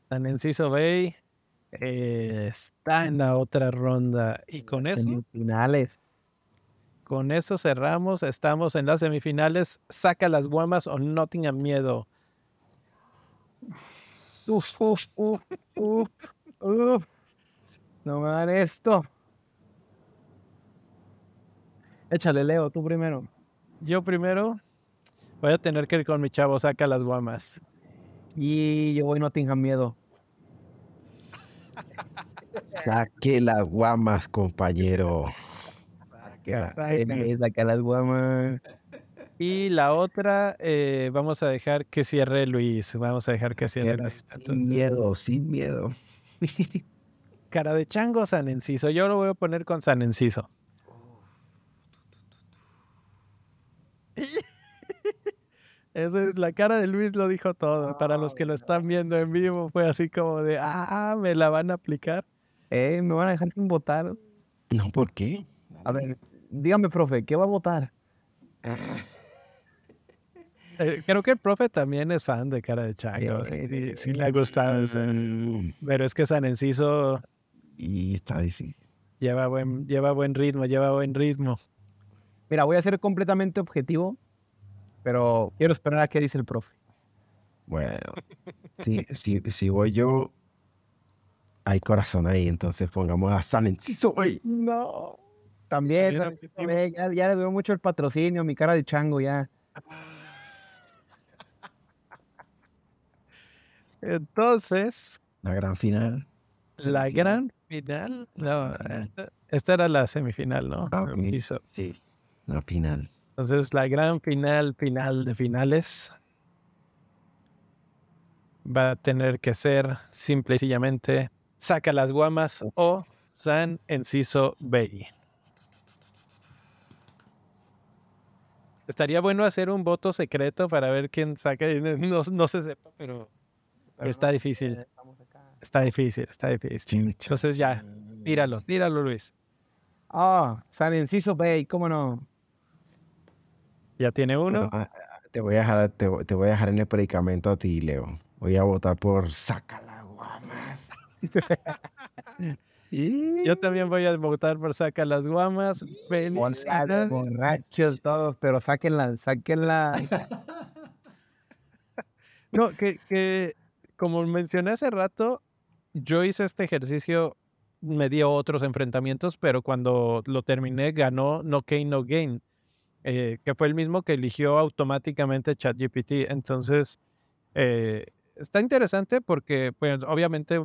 San Enciso Bay eh, está en la otra ronda. Y con eso Semifinales. Con eso cerramos. Estamos en las semifinales. Saca las guamas o no tengan miedo. Uf, uf, uf, uf, uf. No me dan esto. Échale, Leo, tú primero. Yo primero voy a tener que ir con mi chavo. Saca las guamas. Y yo voy, no tengan miedo. Saque las guamas, compañero. Eh, Saca las guamas. Y la otra, eh, vamos a dejar que cierre Luis. Vamos a dejar que cierre Luis. Sin miedo, sin miedo. cara de chango, San Enciso. Yo lo voy a poner con San Enciso. Esa es la cara de Luis lo dijo todo. Para los que lo están viendo en vivo fue así como de, ah, me la van a aplicar. Eh, me van a dejar sin votar. No, ¿por qué? A ver, dígame, profe, ¿qué va a votar? Eh, creo que el profe también es fan de cara de chango. Sí, Sí, sí le ha gustado. ese. Pero es que San Enciso Y está difícil. lleva buen, lleva buen ritmo, lleva buen ritmo. Mira, voy a ser completamente objetivo, pero quiero esperar a qué dice el profe. Bueno, si, si, si voy yo, hay corazón ahí, entonces pongamos a San Enciso Bay. No. También, también, ya, ya le veo mucho el patrocinio, mi cara de chango ya. Entonces, La gran final. la gran final. No, esta, esta era la semifinal, ¿no? Ah, ok. Enciso. Sí. La final. Entonces, la gran final, final de finales, va a tener que ser simple y sencillamente Saca las Guamas o San Enciso Bay. Estaría bueno hacer un voto secreto para ver quién saca. No, no se sepa, pero, pero está difícil. Está difícil, está difícil. Entonces ya, tíralo, tíralo, Luis. Ah, San Inciso Bay, ¿cómo no? Ya tiene uno. Ah, te, voy a dejar, te, voy a dejar en el predicamento a ti, Leo. Voy a votar por Saca la Guamas. Yo también voy a votar por Saca las Guamas. Borrachos todos, pero sáquenla, sáquenla. no, que, que como mencioné hace rato, yo hice este ejercicio, me dio otros enfrentamientos, pero cuando lo terminé ganó No Gain No Gain, eh, que fue el mismo que eligió automáticamente ChatGPT. Entonces, eh, está interesante porque pues, obviamente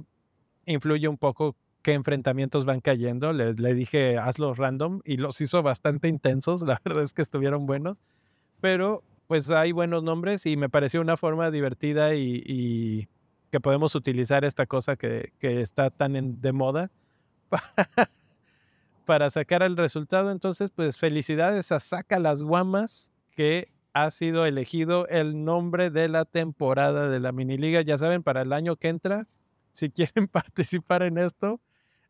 influye un poco qué enfrentamientos van cayendo. Le, le, dije, hazlos random y los hizo bastante intensos. La verdad es que estuvieron buenos, pero pues hay buenos nombres y me pareció una forma divertida y que podemos utilizar esta cosa que, está tan de moda para, sacar el resultado. Entonces, pues felicidades a Saca las Guamas, que ha sido elegido el nombre de la temporada de la mini liga. Ya saben, para el año que entra, si quieren participar en esto.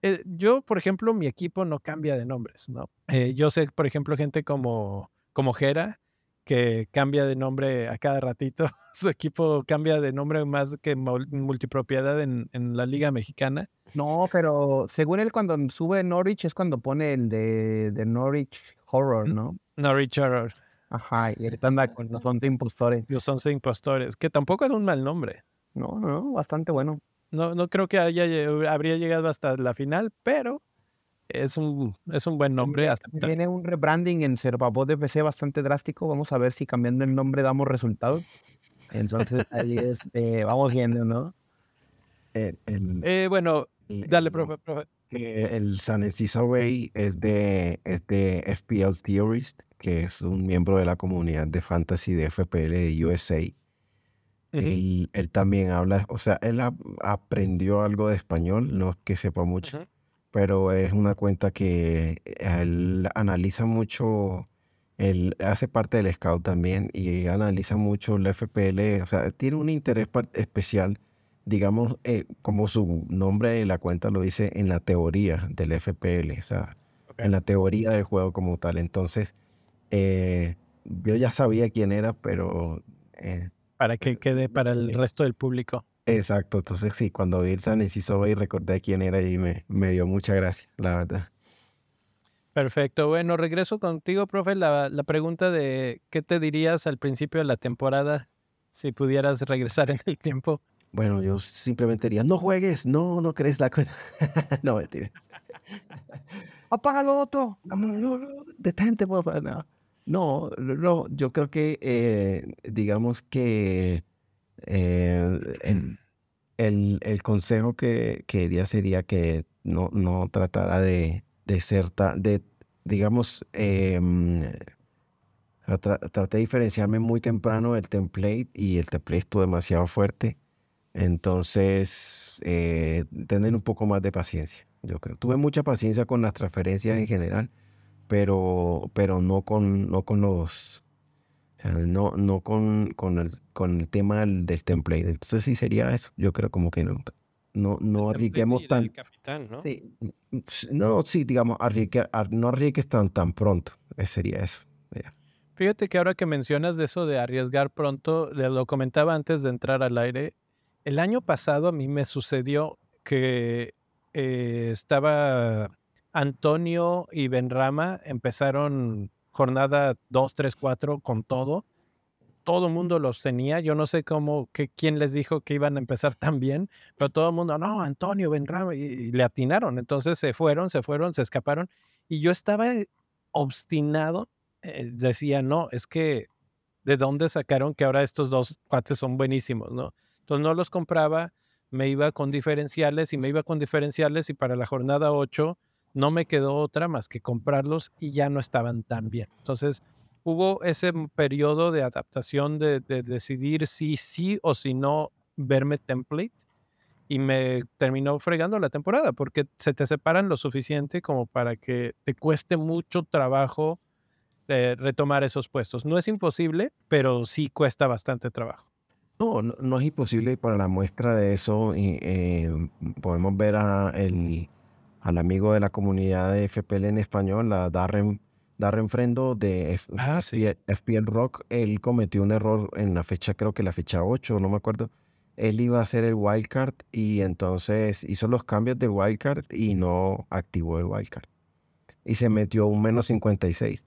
Eh, yo, por ejemplo, mi equipo no cambia de nombres, ¿no? Eh, yo sé, por ejemplo, gente como, como Jera, que cambia de nombre a cada ratito. Su equipo cambia de nombre más que multipropiedad en, en, la Liga Mexicana. No, pero según él, cuando sube Norwich es cuando pone el de, de Norwich Horror, ¿no? Norwich Horror. Ajá, y ahorita anda con los 11 impostores. Los 11 impostores, que tampoco es un mal nombre. No, no, bastante bueno. No, no creo que haya, habría llegado hasta la final, pero es un, es un buen nombre. Tiene un rebranding en Servabot de PC bastante drástico. Vamos a ver si cambiando el nombre damos resultados. Entonces, ahí es, eh, vamos viendo, ¿no? Eh, bueno, dale, profe, profe. el San Enciso Way es de, es de FPL Theorist, que es un miembro de la comunidad de fantasy de FPL de USA. él, también habla, o sea, él aprendió algo de español, no es que sepa mucho, pero es una cuenta que él analiza mucho, él hace parte del Scout también y analiza mucho el FPL, o sea, tiene un interés especial, digamos, eh, como su nombre de la cuenta lo dice, en la teoría del FPL, o sea, en la teoría del juego como tal. Entonces, eh, yo ya sabía quién era, pero... Eh, para que quede para el resto del público. Exacto, entonces sí, cuando vi el San Inciso y recordé quién era y me, me dio mucha gracia, la verdad. Perfecto, bueno, regreso contigo, profe, la, la pregunta de qué te dirías al principio de la temporada si pudieras regresar en el tiempo. Bueno, yo simplemente diría, no juegues, no, no crees la cuenta. no, mentira. Apágalo, Otto. No, no, no, detente, por favor. No. no, no, yo creo que, eh, digamos que eh, el, el, consejo que, que diría sería que no, no tratara de, de ser, de, digamos, em, traté de diferenciarme muy temprano el template y el template estuvo demasiado fuerte. Entonces, eh, tener un poco más de paciencia, yo creo. Tuve mucha paciencia con las transferencias en general, pero, pero no, con, no con los no, no con, con, el, con el tema del, template. Entonces sí sería eso. Yo creo como que no, no, no arriesguemos tan... ¿no? Sí, mm, no, sí, digamos, no arriesgues tan, tan pronto. sería eso. Fíjate que ahora que mencionas de eso de arriesgar pronto, lo comentaba antes de entrar al aire. El año pasado a mí me sucedió que eh, estaba Antonio y Benrama empezaron jornada 2, 3, 4 con todo. Todo el mundo los tenía. Yo no sé cómo, que, quién les dijo que iban a empezar tan bien, pero todo el mundo, no, Antonio, Benrama, y, y le atinaron. Entonces se fueron, se fueron, se escaparon. Y yo estaba obstinado. Eh, decía, no, es que de dónde sacaron que ahora estos dos cuates son buenísimos, ¿no? Entonces no los compraba, me iba con diferenciales y me iba con diferenciales y para la jornada 8 no me quedó otra más que comprarlos y ya no estaban tan bien. Entonces, hubo ese periodo de adaptación de, decidir si sí o si no verme template y me terminó fregando la temporada porque se te separan lo suficiente como para que te cueste mucho trabajo eh, retomar esos puestos. No es imposible, pero sí cuesta bastante trabajo. No, no, es imposible. Para la muestra de eso, eh, podemos ver a el, al amigo de la comunidad de FPL en español, a Darren, Darren Frendo de ah, FPL Rock. Él cometió un error en la fecha, creo que la fecha 8, no me acuerdo. Él iba a hacer el wildcard y entonces hizo los cambios del wildcard y no activó el wildcard. Y se metió un menos 56.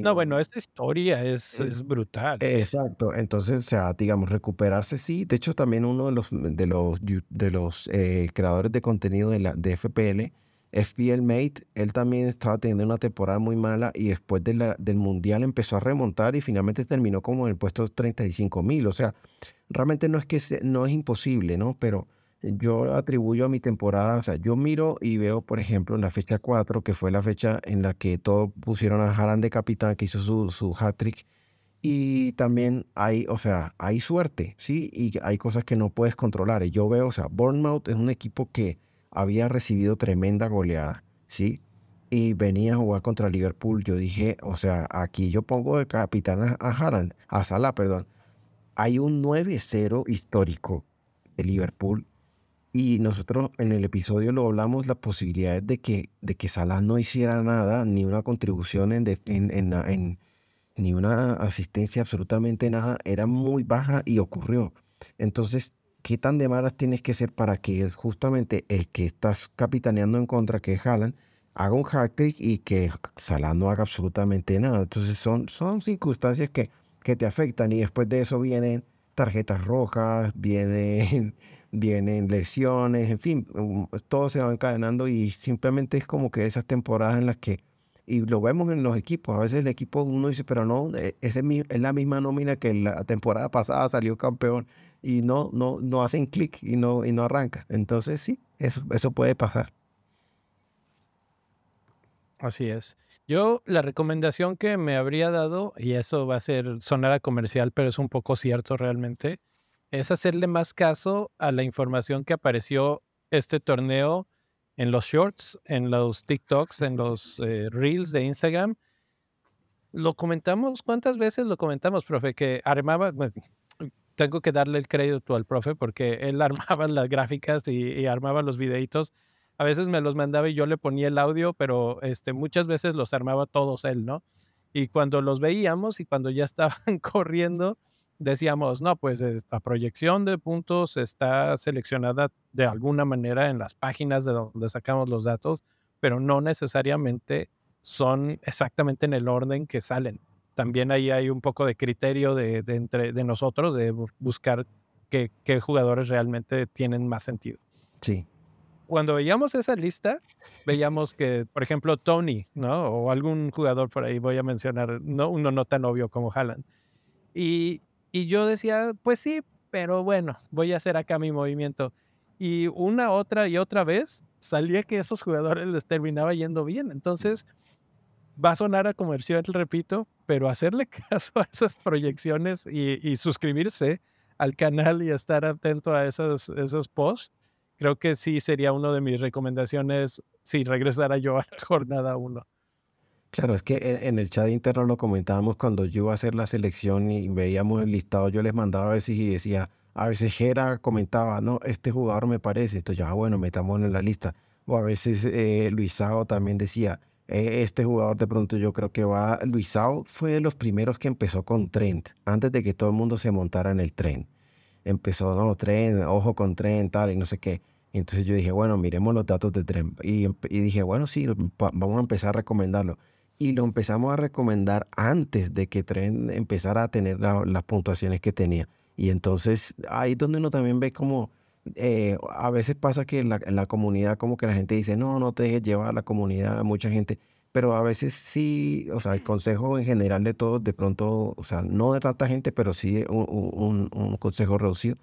No, bueno, esta historia es, es, brutal. Exacto. Entonces, o sea, digamos, recuperarse sí. De hecho, también uno de los, de los, de los eh, creadores de contenido de, la, de FPL, FPL Mate, él también estaba teniendo una temporada muy mala y después de la, del Mundial empezó a remontar y finalmente terminó como en el puesto 35 mil. O sea, realmente no es que no es imposible, ¿no? Pero yo atribuyo a mi temporada, o sea, yo miro y veo, por ejemplo, en la fecha 4, que fue la fecha en la que todos pusieron a Haran de capitán, que hizo su, su hat-trick, y también hay, o sea, hay suerte, ¿sí? Y hay cosas que no puedes controlar. Y yo veo, o sea, Bournemouth es un equipo que había recibido tremenda goleada, ¿sí? Y venía a jugar contra Liverpool. Yo dije, o sea, aquí yo pongo de capitán a, Haran, a Salah, perdón. Hay un 9-0 histórico de Liverpool y nosotros en el episodio lo hablamos, la posibilidad de que, de que Salah no hiciera nada, ni una contribución en, en, ni una asistencia, absolutamente nada, era muy baja y ocurrió. Entonces, ¿qué tan de malas tienes que ser para que justamente el que estás capitaneando en contra, que es Haaland, haga un hat-trick y que Salah no haga absolutamente nada? Entonces, son, son circunstancias que, que te afectan y después de eso vienen tarjetas rojas, vienen vienen lesiones, en fin, todo se va encadenando y simplemente es como que esas temporadas en las que, y lo vemos en los equipos, a veces el equipo uno dice, pero no, eh, ese es la misma nómina que la temporada pasada salió campeón y no, no, no hacen clic y no, y no arranca. Entonces sí, eso, eso puede pasar. Así es. Yo la recomendación que me habría dado, y eso va a ser sonar a comercial, pero es un poco cierto realmente, es hacerle más caso a la información que apareció este torneo en los shorts, en los TikToks, en los eh, reels de Instagram. Lo comentamos, ¿cuántas veces lo comentamos, profe? Que armaba, tengo que darle el crédito al profe porque él armaba las gráficas y, armaba los videitos. A veces me los mandaba y yo le ponía el audio, pero este, muchas veces los armaba todos él, ¿no? Y cuando los veíamos y cuando ya estaban corriendo, decíamos, no, pues esta proyección de puntos está seleccionada de alguna manera en las páginas de donde sacamos los datos, pero no necesariamente son exactamente en el orden que salen. También ahí hay un poco de criterio de, entre, de nosotros de buscar qué, qué jugadores realmente tienen más sentido. Sí. Cuando veíamos esa lista, veíamos que, por ejemplo, Tony, ¿no? O algún jugador por ahí, voy a mencionar, no, uno no tan obvio como Haaland. Y, y yo decía, pues sí, pero bueno, voy a hacer acá mi movimiento. Y una, otra y otra vez salía que esos jugadores les terminaba yendo bien. Entonces, va a sonar a comercial, repito, pero hacerle caso a esas proyecciones y, suscribirse al canal y estar atento a esos, esos posts, creo que sí sería una de mis recomendaciones si regresara yo a la jornada 1. Claro, es que e, en el chat interno lo comentábamos cuando yo iba a hacer la selección y veíamos el listado, yo les mandaba a veces y decía, a veces Jera comentaba, no, este jugador me parece, entonces ya, ah, bueno, metamos en la lista. O a veces eh, Luisao también decía, e, este jugador de pronto yo creo que va, Luisao fue de los primeros que empezó con Trent, antes de que todo el mundo se montara en el tren. Empezó, no, Trent, ojo con Trent, tal, y no sé qué. entonces yo dije, bueno, miremos los datos de Trent. Y, y dije, bueno, sí, vamos a empezar a recomendarlo y lo empezamos a recomendar antes de que Tren empezara a tener las puntuaciones que tenía. Y entonces ahí es donde uno también ve como eh, a veces pasa que en la, comunidad como que la gente dice, no, no te dejes llevar a la comunidad, mucha gente, pero a veces sí, o sea, el consejo en general de todos, de pronto, o sea, no de tanta gente, pero sí un, consejo reducido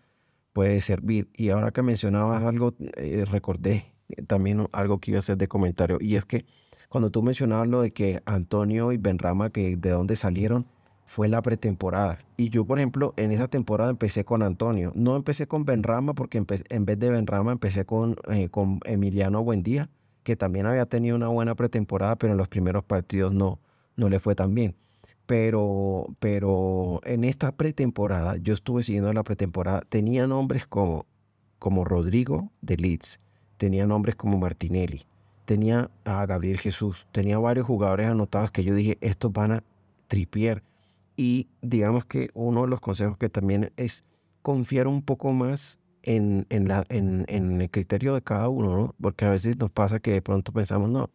puede servir. Y ahora que mencionabas algo, eh, recordé también algo que iba a hacer de comentario, y es que cuando tú mencionabas lo de que Antonio y Benrama, que de dónde salieron, fue la pretemporada. Y yo, por ejemplo, en esa temporada empecé con Antonio. No empecé con Benrama porque en vez de Benrama empecé con, eh, con Emiliano Buendía, que también había tenido una buena pretemporada, pero en los primeros partidos no, no le fue tan bien. Pero, pero en esta pretemporada, yo estuve siguiendo la pretemporada, tenía nombres como, como Rodrigo de Leeds, tenía nombres como Martinelli, tenía a Gabriel Jesús, tenía varios jugadores anotados que yo dije, estos van a tripier. Y digamos que uno de los consejos que también es confiar un poco más en, en, la, en, en el criterio de cada uno, ¿no? Porque a veces nos pasa que de pronto pensamos, no,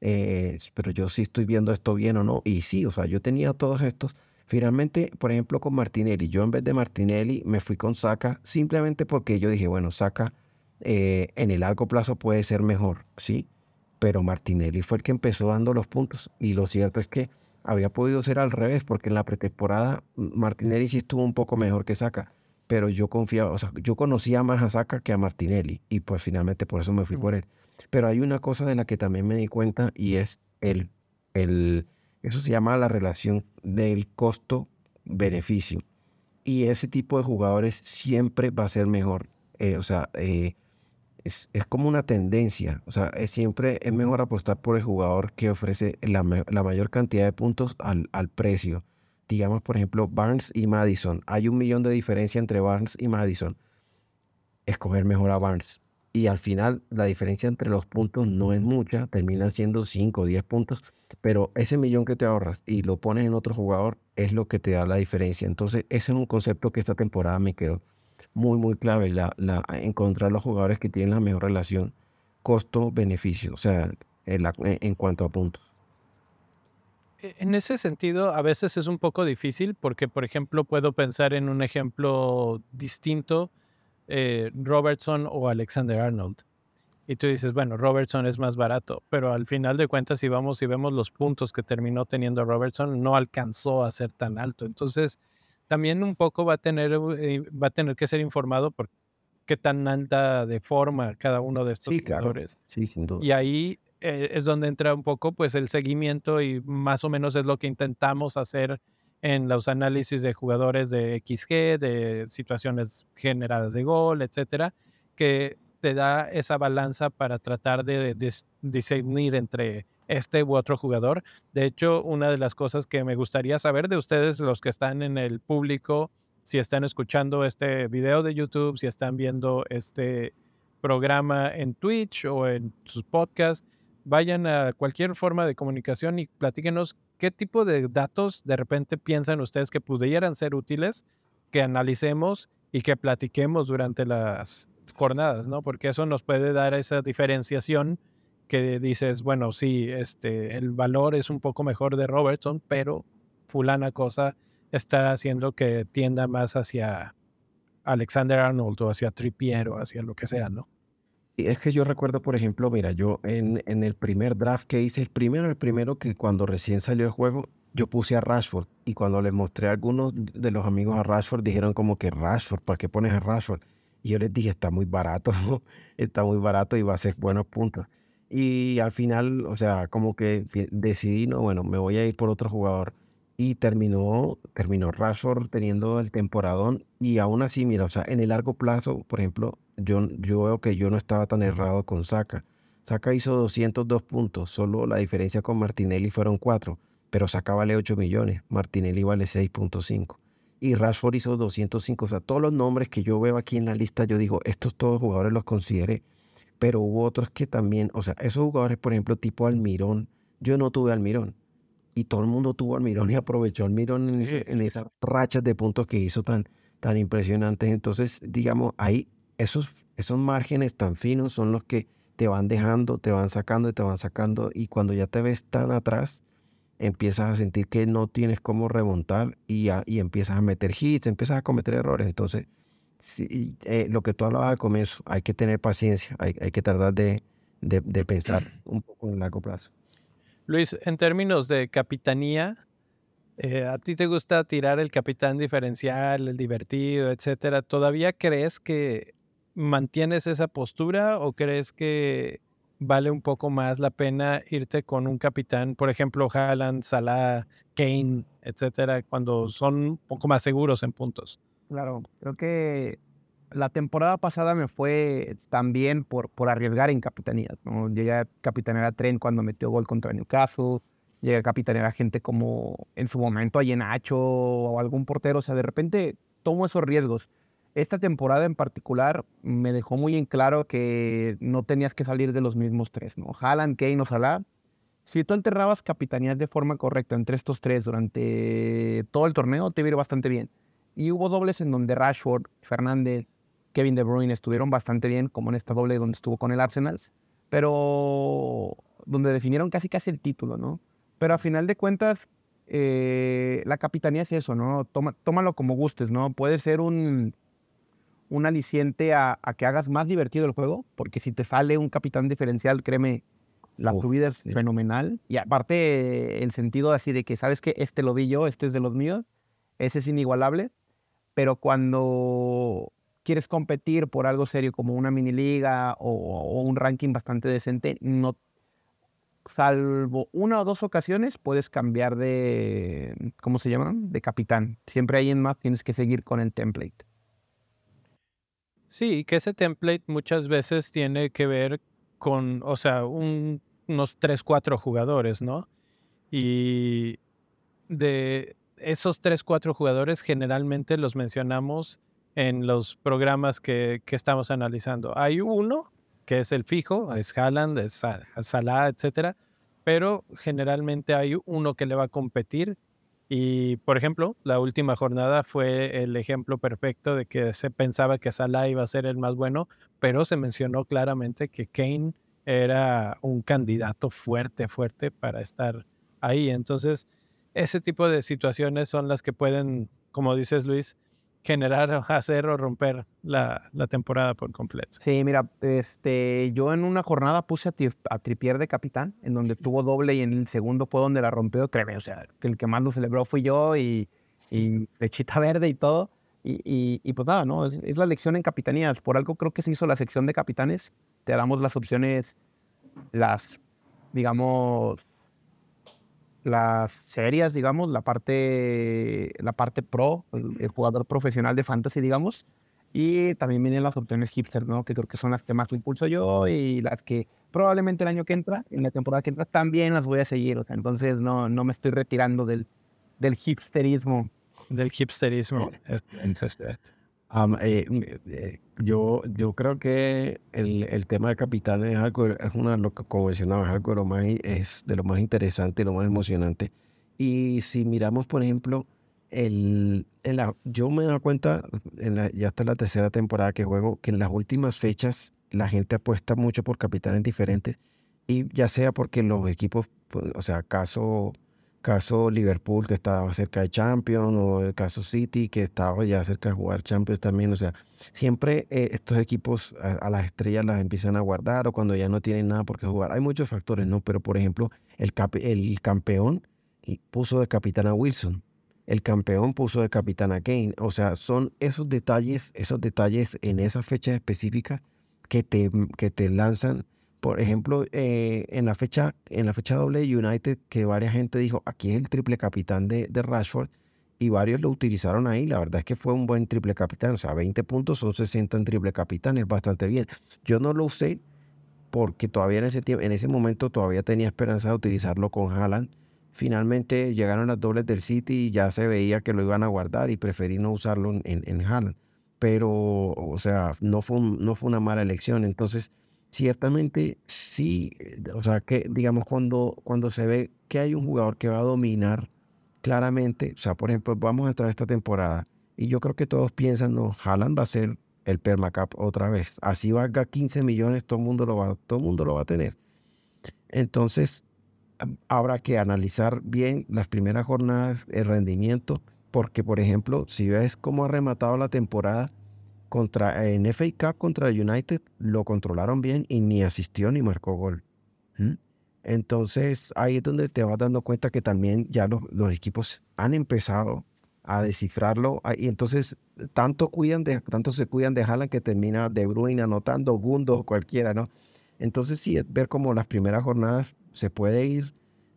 eh, pero yo sí estoy viendo esto bien o no. Y sí, o sea, yo tenía todos estos. Finalmente, por ejemplo, con Martinelli, yo en vez de Martinelli me fui con Saca simplemente porque yo dije, bueno, Saca eh, en el largo plazo puede ser mejor, ¿sí? Pero Martinelli fue el que empezó dando los puntos. Y lo cierto es que había podido ser al revés, porque en la pretemporada Martinelli sí estuvo un poco mejor que Saca. Pero yo confiaba, o sea, yo conocía más a Saca que a Martinelli. Y pues finalmente por eso me fui por él. Pero hay una cosa de la que también me di cuenta y es el, el eso se llama la relación del costo-beneficio. Y ese tipo de jugadores siempre va a ser mejor. Eh, o sea, eh, es, como una tendencia. O sea, es siempre es mejor apostar por el jugador que ofrece la, mayor cantidad de puntos al, al, precio. Digamos, por ejemplo, Barnes y Madison. Hay un millón de diferencia entre Barnes y Madison. Escoger mejor a Barnes y al final la diferencia entre los puntos no es mucha, termina siendo 5 o 10 puntos, pero ese millón que te ahorras y lo pones en otro jugador es lo que te da la diferencia. Entonces, ese es un concepto que esta temporada me quedó muy, muy clave, la, la, encontrar los jugadores que tienen la mejor relación costo-beneficio, o sea, en, en cuanto a puntos. E, en ese sentido, a veces es un poco difícil porque, por ejemplo, puedo pensar en un ejemplo distinto eh, Robertson o Alexander Arnold. Y tú dices, bueno, Robertson es más barato, pero al final de cuentas, si vamos y vemos los puntos que terminó teniendo Robertson, no alcanzó a ser tan alto. Entonces, también un poco va a tener, eh, va a tener que ser informado por qué tan alta de forma cada uno de estos jugadores. Y ahí eh, es donde entra un poco pues el seguimiento y más o menos es lo que intentamos hacer en los análisis de jugadores de XG, de situaciones generadas de gol, etcétera, que te da esa balanza para tratar de, discernir entre este u otro jugador. De hecho, una de las cosas que me gustaría saber de ustedes, los que están en el público, si están escuchando este video de YouTube, si están viendo este programa en Twitch o en sus podcasts, vayan a cualquier forma de comunicación y platíquenos ¿qué tipo de datos de repente piensan ustedes que pudieran ser útiles que analicemos y que platiquemos durante las jornadas, ¿no? Porque eso nos puede dar esa diferenciación que dices, bueno, sí, este, el valor es un poco mejor de Robertson, pero fulana cosa está haciendo que tienda más hacia Alexander Arnold o hacia Trippier o hacia lo que sea, ¿no? es que yo recuerdo, por ejemplo, mira, yo en, en, el primer draft que hice, el primero, el primero que cuando recién salió el juego, yo puse a Rashford. Y cuando le mostré a algunos de los amigos a Rashford, dijeron como que Rashford, ¿para qué pones a Rashford? Y yo les dije, está muy barato, está muy barato y va a ser buenos puntos. Y al final, o sea, como que decidí, no, bueno, me voy a ir por otro jugador. Y terminó, terminó Rashford teniendo el temporadón. Y aún así, mira, o sea, en el largo plazo, por ejemplo, yo, yo veo que yo no estaba tan errado con Saka. Saka hizo 202 puntos, solo la diferencia con Martinelli fueron 4, pero Saka vale 8 millones, Martinelli vale 6.5. Y Rashford hizo 205, o sea, todos los nombres que yo veo aquí en la lista, yo digo, estos todos jugadores los consideré, pero hubo otros que también, o sea, esos jugadores, por ejemplo, tipo Almirón, yo no tuve Almirón, y todo el mundo tuvo Almirón y aprovechó Almirón en, en esas rachas de puntos que hizo tan, tan impresionantes. Entonces, digamos, ahí esos, esos márgenes tan finos son los que te van dejando, te van sacando y te van sacando. Y cuando ya te ves tan atrás, empiezas a sentir que no tienes cómo remontar y, y empiezas a meter hits, empiezas a cometer errores. Entonces, eh, lo que tú hablabas al comienzo, hay que tener paciencia, hay, hay que tratar de, de, pensar un poco en largo plazo. Luis, en términos de capitanía, eh, ¿a ti te gusta tirar el capitán diferencial, el divertido, etcétera? ¿Todavía crees que ¿Mantienes esa postura o crees que vale un poco más la pena irte con un capitán, por ejemplo, Haaland, Salah, Kane, etcétera, cuando son un poco más seguros en puntos? Claro, creo que la temporada pasada me fue también por, por arriesgar en capitanía. ¿no? Llegué a capitanear a Tren cuando metió gol contra Newcastle. Llegué a capitanear a gente como en su momento a Yenacho o algún portero. O sea, de repente tomo esos riesgos. Esta temporada en particular me dejó muy en claro que no tenías que salir de los mismos tres, ¿no? Haaland, Kane o Salah. Si tú enterrabas capitanías de forma correcta entre estos tres durante todo el torneo, te iba bastante bien. Y hubo dobles en donde Rashford, Fernández, Kevin De Bruyne estuvieron bastante bien, como en esta doble donde estuvo con el Arsenal, pero donde definieron casi casi el título, ¿no? Pero a final de cuentas, eh, la capitanía es eso, ¿no? Tómalo como gustes, ¿no? Puede ser un, un aliciente a, que hagas más divertido el juego, porque si te sale un capitán diferencial, créeme, la tu vida es fenomenal. Y aparte, el sentido así de que sabes que este lo vi yo, este es de los míos, ese es inigualable. Pero cuando quieres competir por algo serio como una mini liga o, un ranking bastante decente, no, salvo una o dos ocasiones, puedes cambiar de, ¿cómo se llaman? De capitán. Siempre hay en más, tienes que seguir con el template. Sí, que ese template muchas veces tiene que ver con, o sea, unos 3, 4 jugadores, ¿no? Y de esos 3, 4 jugadores generalmente los mencionamos en los programas que, estamos analizando. Hay uno que es el fijo, es Haaland, es Salah, etcétera, pero generalmente hay uno que le va a competir. Y, por ejemplo, la última jornada fue el ejemplo perfecto de que se pensaba que Salah iba a ser el más bueno, pero se mencionó claramente que Kane era un candidato fuerte, fuerte para estar ahí. Entonces, ese tipo de situaciones son las que pueden, como dices Luis, generar, hacer o romper la, temporada por completo. Sí, mira, este, yo en una jornada puse a, Tripier de capitán, en donde tuvo doble y en el segundo fue donde la rompió, créeme, o sea, el que más lo celebró fui yo y, y lechita verde y todo. Y, y, pues nada, ¿no? Es, es, la lección en capitanías. Por algo creo que se hizo la sección de capitanes. Te damos las opciones, las, digamos, las serias, digamos, la parte, la parte pro, el, jugador profesional de fantasy, digamos, y también vienen las opciones hipster, ¿no? Que creo que son las que más impulso yo y las que probablemente el año que entra, en la temporada que entra, también las voy a seguir. entonces no, no me estoy retirando del, del hipsterismo. Del hipsterismo. Eh, eh, yo, yo creo que el, el, tema de capitán es algo, es una, lo que convencionado, es algo de lo más, es de lo más interesante y lo más emocionante. Y si miramos, por ejemplo, el, en la, yo me doy cuenta, en la, ya está la tercera temporada que juego, que en las últimas fechas la gente apuesta mucho por capitanes diferentes. Y ya sea porque los equipos, pues, o sea, caso caso Liverpool que estaba cerca de Champions o el caso City que estaba ya cerca de jugar Champions también. O sea, siempre eh, estos equipos a, las estrellas las empiezan a guardar o cuando ya no tienen nada por qué jugar. Hay muchos factores, ¿no? Pero por ejemplo, el, el campeón puso de capitán a Wilson. El campeón puso de capitán a Kane. O sea, son esos detalles, esos detalles en esas fechas específicas que te, que te lanzan por ejemplo, eh, en, la fecha, en la fecha doble de United, que varias gente dijo, aquí es el triple capitán de, de, Rashford, y varios lo utilizaron ahí. La verdad es que fue un buen triple capitán. O sea, 20 puntos son 60 en triple capitán, es bastante bien. Yo no lo usé porque todavía en ese, tiempo, en ese momento todavía tenía esperanza de utilizarlo con Haaland. Finalmente llegaron las dobles del City y ya se veía que lo iban a guardar y preferí no usarlo en, en Haaland. Pero, o sea, no fue, no fue una mala elección. Entonces, ciertamente sí, eh, o sea, que digamos cuando, cuando se ve que hay un jugador que va a dominar claramente, o sea, por ejemplo, vamos a entrar esta temporada y yo creo que todos piensan, no, Haaland va a ser el permacap otra vez. Así valga 15 millones, todo el mundo lo va, todo mundo lo va a tener. Entonces, habrá que analizar bien las primeras jornadas, el rendimiento, porque por ejemplo, si ves cómo ha rematado la temporada, contra, en FA Cup contra United lo controlaron bien y ni asistió ni marcó gol. Entonces ahí es donde te vas dando cuenta que también ya los, los equipos han empezado a descifrarlo y entonces tanto cuidan de tanto se cuidan de Haaland que termina De Bruyne anotando Gundo cualquiera, ¿no? Entonces sí, ver cómo las primeras jornadas se puede ir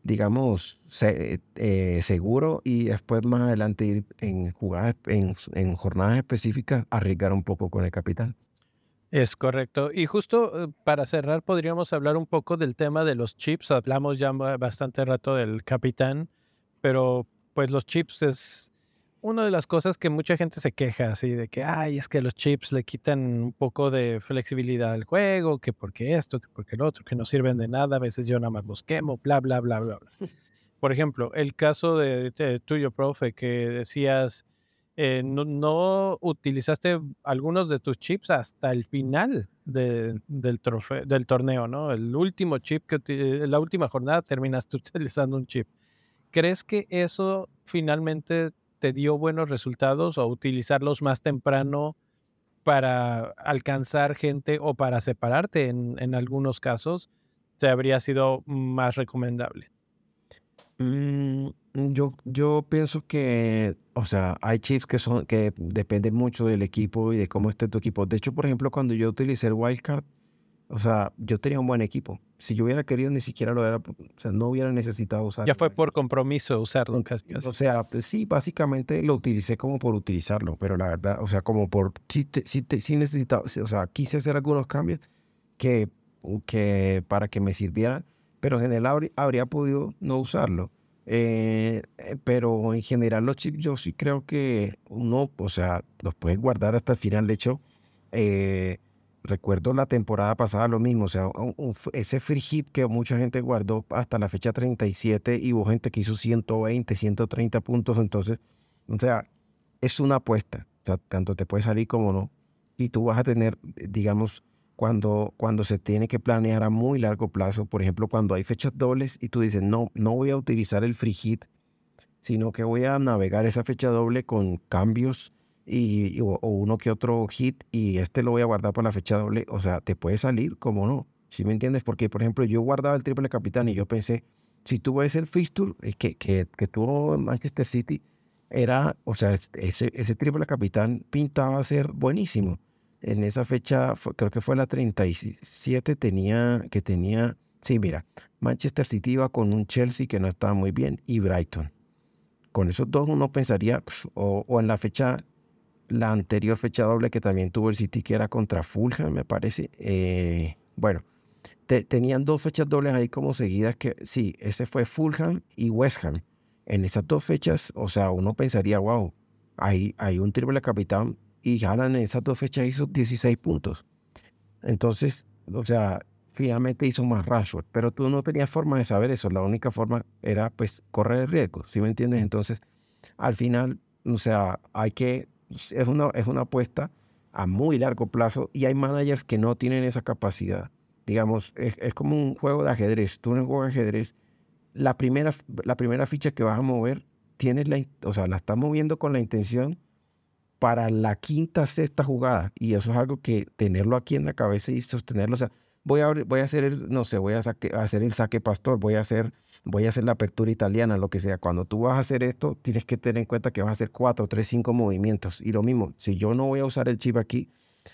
digamos, eh, seguro y después más adelante ir en jugadas, en, en jornadas específicas, arriesgar un poco con el capital. Es correcto. Y justo eh, para cerrar, podríamos hablar un poco del tema de los chips. Hablamos ya bastante rato del capitán, pero pues los chips es una de las cosas que mucha gente se queja, así de que, ay, es que los chips le quitan un poco de flexibilidad al juego, que porque esto, que porque el otro, que no sirven de nada, a veces yo nada más los quemo, bla, bla, bla, bla. Por ejemplo, el caso de, de tuyo, profe, que decías, eh, no, utilizaste algunos de tus chips hasta el final del, trofeo, del torneo, ¿no? El último chip, que la última jornada terminaste utilizando un chip. ¿Crees que eso finalmente te dio buenos resultados o utilizarlos más temprano para alcanzar gente o para separarte en, en algunos casos te habría sido más recomendable? Mm, yo, yo pienso que, o sea, hay chips que son, que dependen mucho del equipo y de cómo esté tu equipo. De hecho, por ejemplo, cuando yo utilicé el wildcard, o sea, yo tenía un buen equipo. Si yo hubiera querido, ni siquiera lo era, o sea, no hubiera necesitado usarlo. Ya fue por compromiso usarlo. O sea, pues sí, básicamente lo utilicé como por utilizarlo, pero la verdad, o sea, como por, sí, sí, sí necesitaba, o sea, quise hacer algunos cambios que, que para que me sirvieran pero en general habría, podido no usarlo. Eh, eh, pero en general los chips yo sí creo que uno, o sea, los puedes guardar hasta el final. De hecho, eh, recuerdo la temporada pasada lo mismo, o sea, ese free hit que mucha gente guardó hasta la fecha 37 y hubo gente que hizo 120, 130 puntos, entonces, o sea, es una apuesta, o sea, tanto te puede salir como no, y tú vas a tener, digamos, cuando, cuando se tiene que planear a muy largo plazo, por ejemplo, cuando hay fechas dobles y tú dices, no, no voy a utilizar el free hit, sino que voy a navegar esa fecha doble con cambios y, o, uno que otro hit y este lo voy a guardar para la fecha doble, o sea, te puede salir como no, ¿sí me entiendes? Porque, por ejemplo, yo guardaba el triple capitán y yo pensé, si tú ves el fixture eh, que, que, que tuvo Manchester City, era, o sea, ese, ese triple capitán pintaba a ser buenísimo en esa fecha, creo que fue la 37, tenía, que tenía, sí, mira, Manchester City iba con un Chelsea que no estaba muy bien y Brighton. Con esos dos uno pensaría, pues, o, en la fecha, la anterior fecha doble que también tuvo el City, que era contra Fulham, me parece. Eh, bueno, tenían dos fechas dobles ahí como seguidas que, sí, ese fue Fulham y West Ham. En esas dos fechas, o sea, uno pensaría, wow, hay, hay un triple capitán y Haaland en esas dos fechas hizo 16 puntos. Entonces, o sea, finalmente hizo más Rashford, pero tú no tenías forma de saber eso. La única forma era, pues, correr el riesgo, ¿sí me entiendes? Entonces, al final, o sea, hay que, es una, es una apuesta a muy largo plazo y hay managers que no tienen esa capacidad. Digamos, es, como un juego de ajedrez. Tú en el juego de ajedrez, la primera, la primera ficha que vas a mover, tienes la, o sea, la estás moviendo con la intención para la quinta, sexta jugada. Y eso es algo que tenerlo aquí en la cabeza y sostenerlo. O sea, voy a, voy a hacer el, no sé, voy a, hacer el saque pastor, voy a hacer, voy a hacer la apertura italiana, lo que sea. Cuando tú vas a hacer esto, tienes que tener en cuenta que vas a hacer cuatro, tres, cinco movimientos. Y lo mismo, si yo no voy a usar el chip aquí,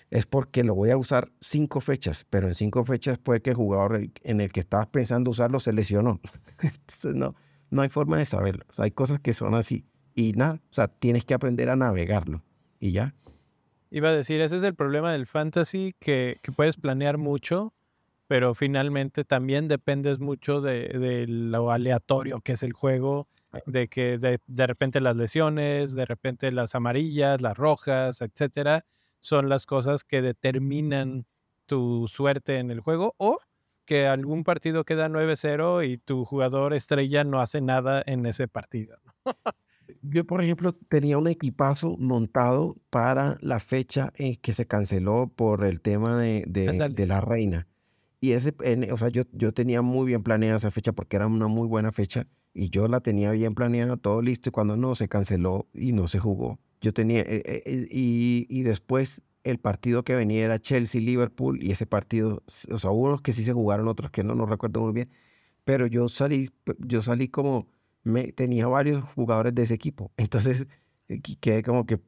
es porque lo voy a usar cinco fechas, pero en cinco fechas puede que el jugador en el que estabas pensando usarlo se lesionó. Entonces, no, no hay forma de saberlo. hay cosas que son así. Y nada, o sea, tienes que aprender a navegarlo y ya. Iba a decir, ese es el problema del fantasy, que, puedes planear mucho, pero finalmente también dependes mucho de, lo aleatorio que es el juego, de que de, de, repente las lesiones, de repente las amarillas, las rojas, etcétera, son las cosas que determinan tu suerte en el juego o que algún partido queda 9-0 y tu jugador estrella no hace nada en ese partido. yo, por ejemplo, tenía un equipazo montado para la fecha en que se canceló por el tema de, de, la reina. Y ese, o sea, yo, yo tenía muy bien planeada esa fecha porque era una muy buena fecha y yo la tenía bien planeada, todo listo, y cuando no, se canceló y no se jugó. Yo tenía, eh, eh, eh, y, y, después el partido que venía era Chelsea-Liverpool y ese partido, o sea, unos que sí se jugaron, otros que no, no recuerdo muy bien, pero yo salí, yo salí como me, tenía varios jugadores de ese equipo. Entonces quedé como que,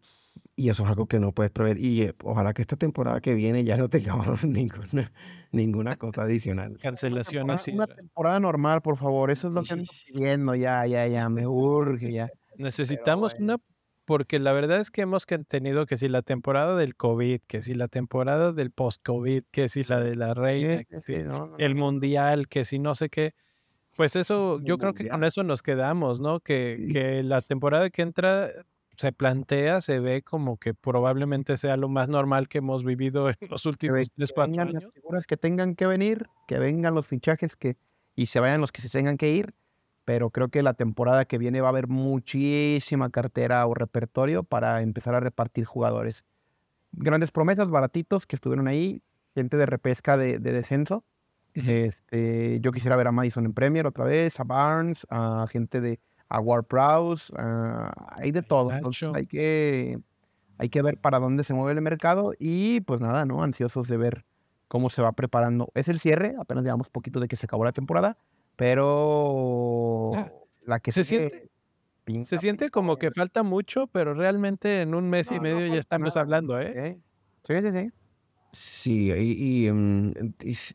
y eso es algo que no puedes prever. Y ojalá que esta temporada que viene ya no tengamos ninguna, ninguna cosa adicional. Cancelación así. Una temporada normal, por favor. Eso es lo que ando pidiendo. Ya, ya, ya. Me urge ya. Necesitamos una porque la verdad es que hemos tenido que si la temporada del COVID, que si la temporada del post-COVID, que si la de la reina, que si el mundial, que si no sé qué, pues eso, yo creo que con eso nos quedamos, ¿no? Que, que la temporada que entra se plantea, se ve como que probablemente sea lo más normal que hemos vivido en los últimos tres, cuatro años. Las figuras que tengan que venir, que vengan los fichajes que y se vayan los que se tengan que ir, pero creo que la temporada que viene va a haber muchísima cartera o repertorio para empezar a repartir jugadores. Grandes promesas, baratitos que estuvieron ahí, gente de repesca de, descenso. Este, yo quisiera ver a Madison en Premier otra vez, a Barnes, a gente de a War hay de todo. hay que, hay que ver para dónde se mueve el mercado y pues nada, ¿no? Ansiosos de ver cómo se va preparando. Es el cierre, apenas digamos poquito de que se acabó la temporada, pero ah, la que se siente... se siente como que falta mucho, pero realmente en un mes y medio ya estamos hablando, ¿eh? Sí, sí, sí. Sí, y, mm,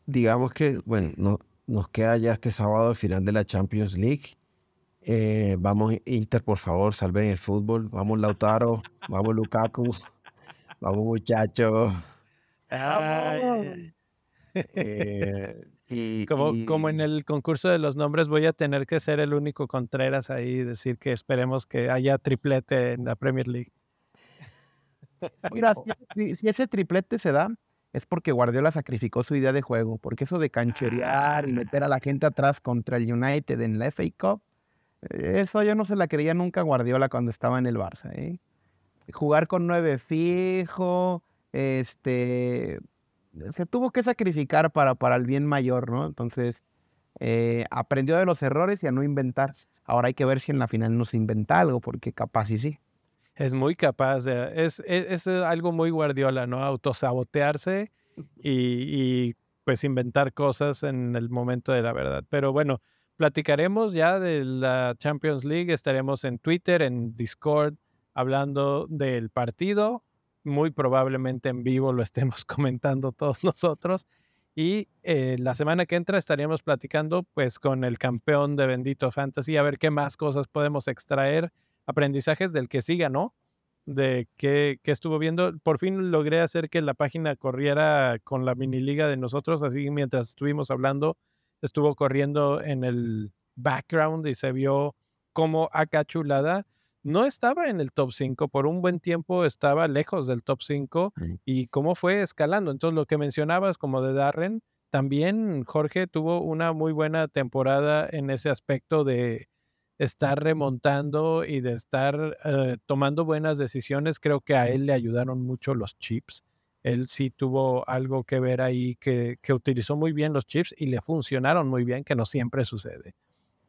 digamos que, bueno, no, nos queda ya este sábado el final de la Champions League. Eh, vamos, Inter, por favor, salven el fútbol. Vamos, Lautaro. vamos, Lukaku. Vamos, muchachos. Eh, como, como en el concurso de los nombres, voy a tener que ser el único Contreras ahí y decir que esperemos que haya triplete en la Premier League. Mira, si, ese triplete se da, es porque Guardiola sacrificó su idea de juego, porque eso de cancherear y meter a la gente atrás contra el United en la FA Cup, eso yo no se la creía nunca Guardiola cuando estaba en el Barça. ¿eh? Jugar con nueve fijo, este, se tuvo que sacrificar para, para el bien mayor, ¿no? Entonces, eh, aprendió de los errores y a no inventar. Ahora hay que ver si en la final nos inventa algo, porque capaz y sí. Es muy capaz, es, es, algo muy Guardiola, ¿no? Autosabotearse y, y pues inventar cosas en el momento de la verdad. Pero bueno, platicaremos ya de la Champions League, estaremos en Twitter, en Discord, hablando del partido, muy probablemente en vivo lo estemos comentando todos nosotros. Y eh, la semana que entra estaríamos platicando pues con el campeón de Bendito Fantasy a ver qué más cosas podemos extraer, aprendizajes del que siga, ¿no? De qué, estuvo viendo. Por fin logré hacer que la página corriera con la mini liga de nosotros, así mientras estuvimos hablando, estuvo corriendo en el background y se vio como acá chulada no estaba en el top 5, por un buen tiempo estaba lejos del top 5 y cómo fue escalando. Entonces, lo que mencionabas como de Darren, también Jorge tuvo una muy buena temporada en ese aspecto de estar remontando y de estar eh, tomando buenas decisiones. Creo que a él le ayudaron mucho los chips. Él sí tuvo algo que ver ahí, que, que utilizó muy bien los chips y le funcionaron muy bien, que no siempre sucede.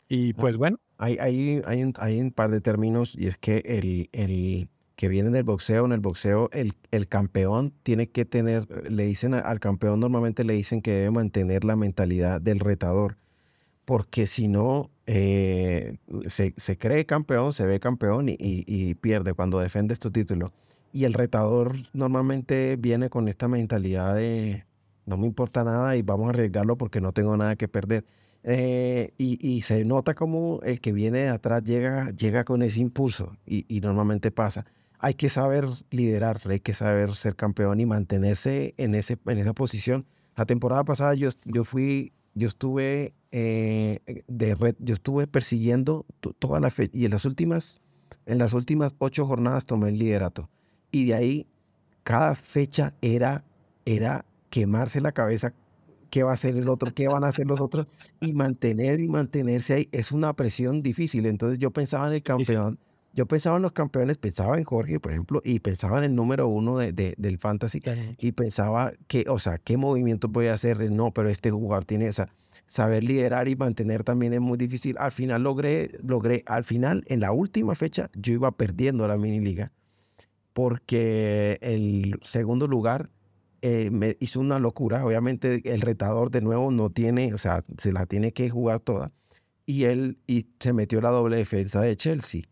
Y pues bueno. Hay, hay, hay, un, hay un par de términos y es que el, el que viene del boxeo, en el boxeo el, el campeón tiene que tener, le dicen al campeón normalmente le dicen que debe mantener la mentalidad del retador, porque si no, eh, se, se, cree campeón, se ve campeón y, y, pierde cuando defiende estos títulos. Y el retador normalmente viene con esta mentalidad de no me importa nada y vamos a arriesgarlo porque no tengo nada que perder. Eh, y, se nota como el que viene de atrás llega, llega con ese impulso y, normalmente pasa. Hay que saber liderar, hay que saber ser campeón y mantenerse en, ese, en esa posición. La temporada pasada yo, yo fui, yo estuve eh, de red, yo estuve persiguiendo toda la fecha y en las últimas, en las últimas ocho jornadas tomé el liderato y de ahí cada fecha era, era quemarse la cabeza qué va a hacer el otro, qué van a hacer los otros, y mantener y mantenerse ahí es una presión difícil. Entonces yo pensaba en el campeón, yo pensaba en los campeones, pensaba en Jorge, por ejemplo, y pensaba en el número uno de, del fantasy, y pensaba que, o sea, qué movimiento voy a hacer, no, pero este jugador tiene, o sea, saber liderar y mantener también es muy difícil. Al final logré, logré, al final, en la última fecha, yo iba perdiendo la mini liga, porque el segundo lugar eh, me hizo una locura. Obviamente el retador de nuevo no tiene, o sea, se la tiene que jugar toda. Y él y se metió la doble defensa de Chelsea.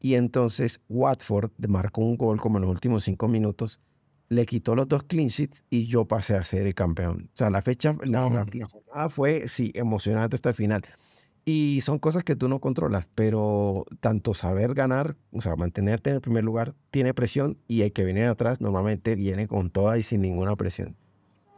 Y entonces Watford marcó un gol como en los últimos cinco minutos, le quitó los dos clean sheets y yo pasé a ser el campeón. O sea, la fecha, la, la jornada fue, sí, emocionante hasta el final. Y son cosas que tú no controlas, pero tanto saber ganar, o sea, mantenerte en el primer lugar, tiene presión y el que viene atrás normalmente viene con toda y sin ninguna presión.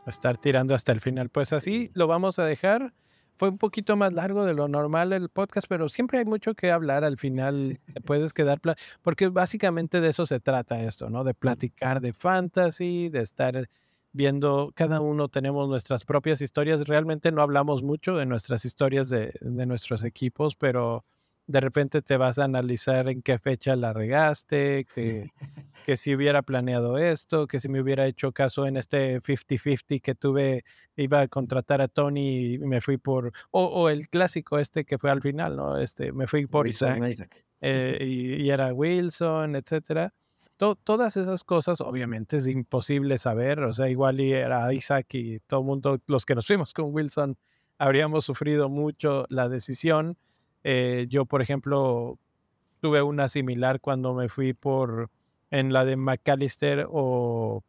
Estar tirando hasta el final. Pues así lo vamos a dejar. Fue un poquito más largo de lo normal el podcast, pero siempre hay mucho que hablar al final. puedes quedar, porque básicamente de eso se trata esto, ¿no? De platicar de fantasy, de estar viendo, cada uno tenemos nuestras propias historias. Realmente no hablamos mucho de nuestras historias de, nuestros equipos, pero de repente te vas a analizar en qué fecha la regaste, que, que si hubiera planeado esto, que si me hubiera hecho caso en este 50-50 que tuve, iba a contratar a Tony y me fui por, o, el clásico este que fue al final, ¿no? Este, me fui por Isaac, eh, y, y, era Wilson, etcétera todas esas cosas, obviamente es imposible saber, o sea, igual y era Isaac y todo el mundo, los que nos fuimos con Wilson, habríamos sufrido mucho la decisión. Eh, yo, por ejemplo, tuve una similar cuando me fui por en la de McAllister o,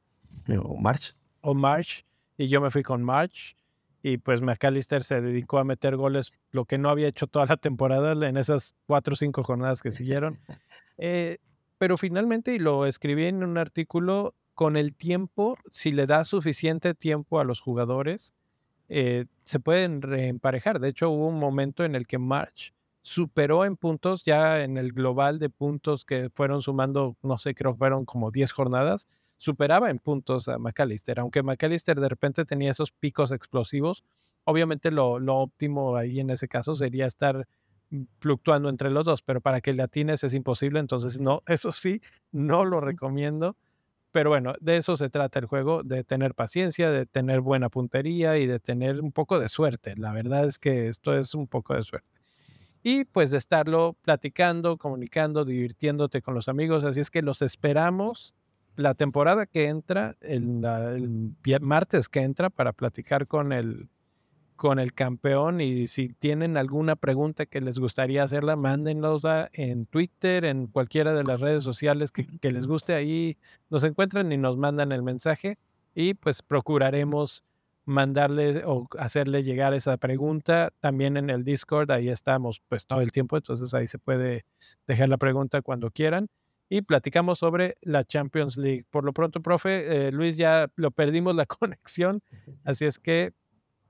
o March. O March, y yo me fui con March. Y pues McAllister se dedicó a meter goles, lo que no había hecho toda la temporada en esas cuatro o cinco jornadas que siguieron. Eh, pero finalmente, y lo escribí en un artículo, con el tiempo, si le da suficiente tiempo a los jugadores, eh, se pueden reemparejar. De hecho, hubo un momento en el que March superó en puntos, ya en el global de puntos que fueron sumando, no sé, creo que fueron como 10 jornadas, superaba en puntos a McAllister. Aunque McAllister de repente tenía esos picos explosivos, obviamente lo, lo óptimo ahí en ese caso sería estar fluctuando entre los dos, pero para que le atines es imposible, entonces no, eso sí, no lo recomiendo. Pero bueno, de eso se trata el juego, de tener paciencia, de tener buena puntería y de tener un poco de suerte. La verdad es que esto es un poco de suerte. Y pues de estarlo platicando, comunicando, divirtiéndote con los amigos. Así es que los esperamos la temporada que entra, el, el martes que entra, para platicar con el con el campeón y si tienen alguna pregunta que les gustaría hacerla, mándenlosla en Twitter, en cualquiera de las redes sociales que, les guste, ahí nos encuentran y nos mandan el mensaje y pues procuraremos mandarle o hacerle llegar esa pregunta. También en el Discord, ahí estamos pues todo el tiempo, entonces ahí se puede dejar la pregunta cuando quieran y platicamos sobre la Champions League. Por lo pronto, profe, eh, Luis, ya lo perdimos la conexión, así es que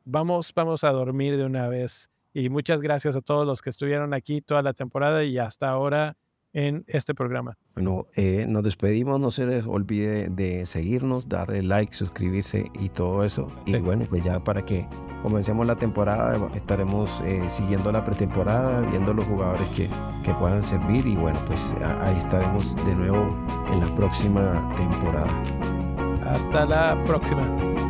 vamos, vamos a dormir de una vez. Y muchas gracias a todos los que estuvieron aquí toda la temporada y hasta ahora en este programa. Bueno, eh, nos despedimos, no se les olvide de seguirnos, darle like, suscribirse y todo eso. Y bueno, pues ya para que comencemos la temporada, estaremos eh, siguiendo la pretemporada, viendo los jugadores que, que puedan servir y bueno, pues ahí estaremos de nuevo en la próxima temporada. Hasta la próxima.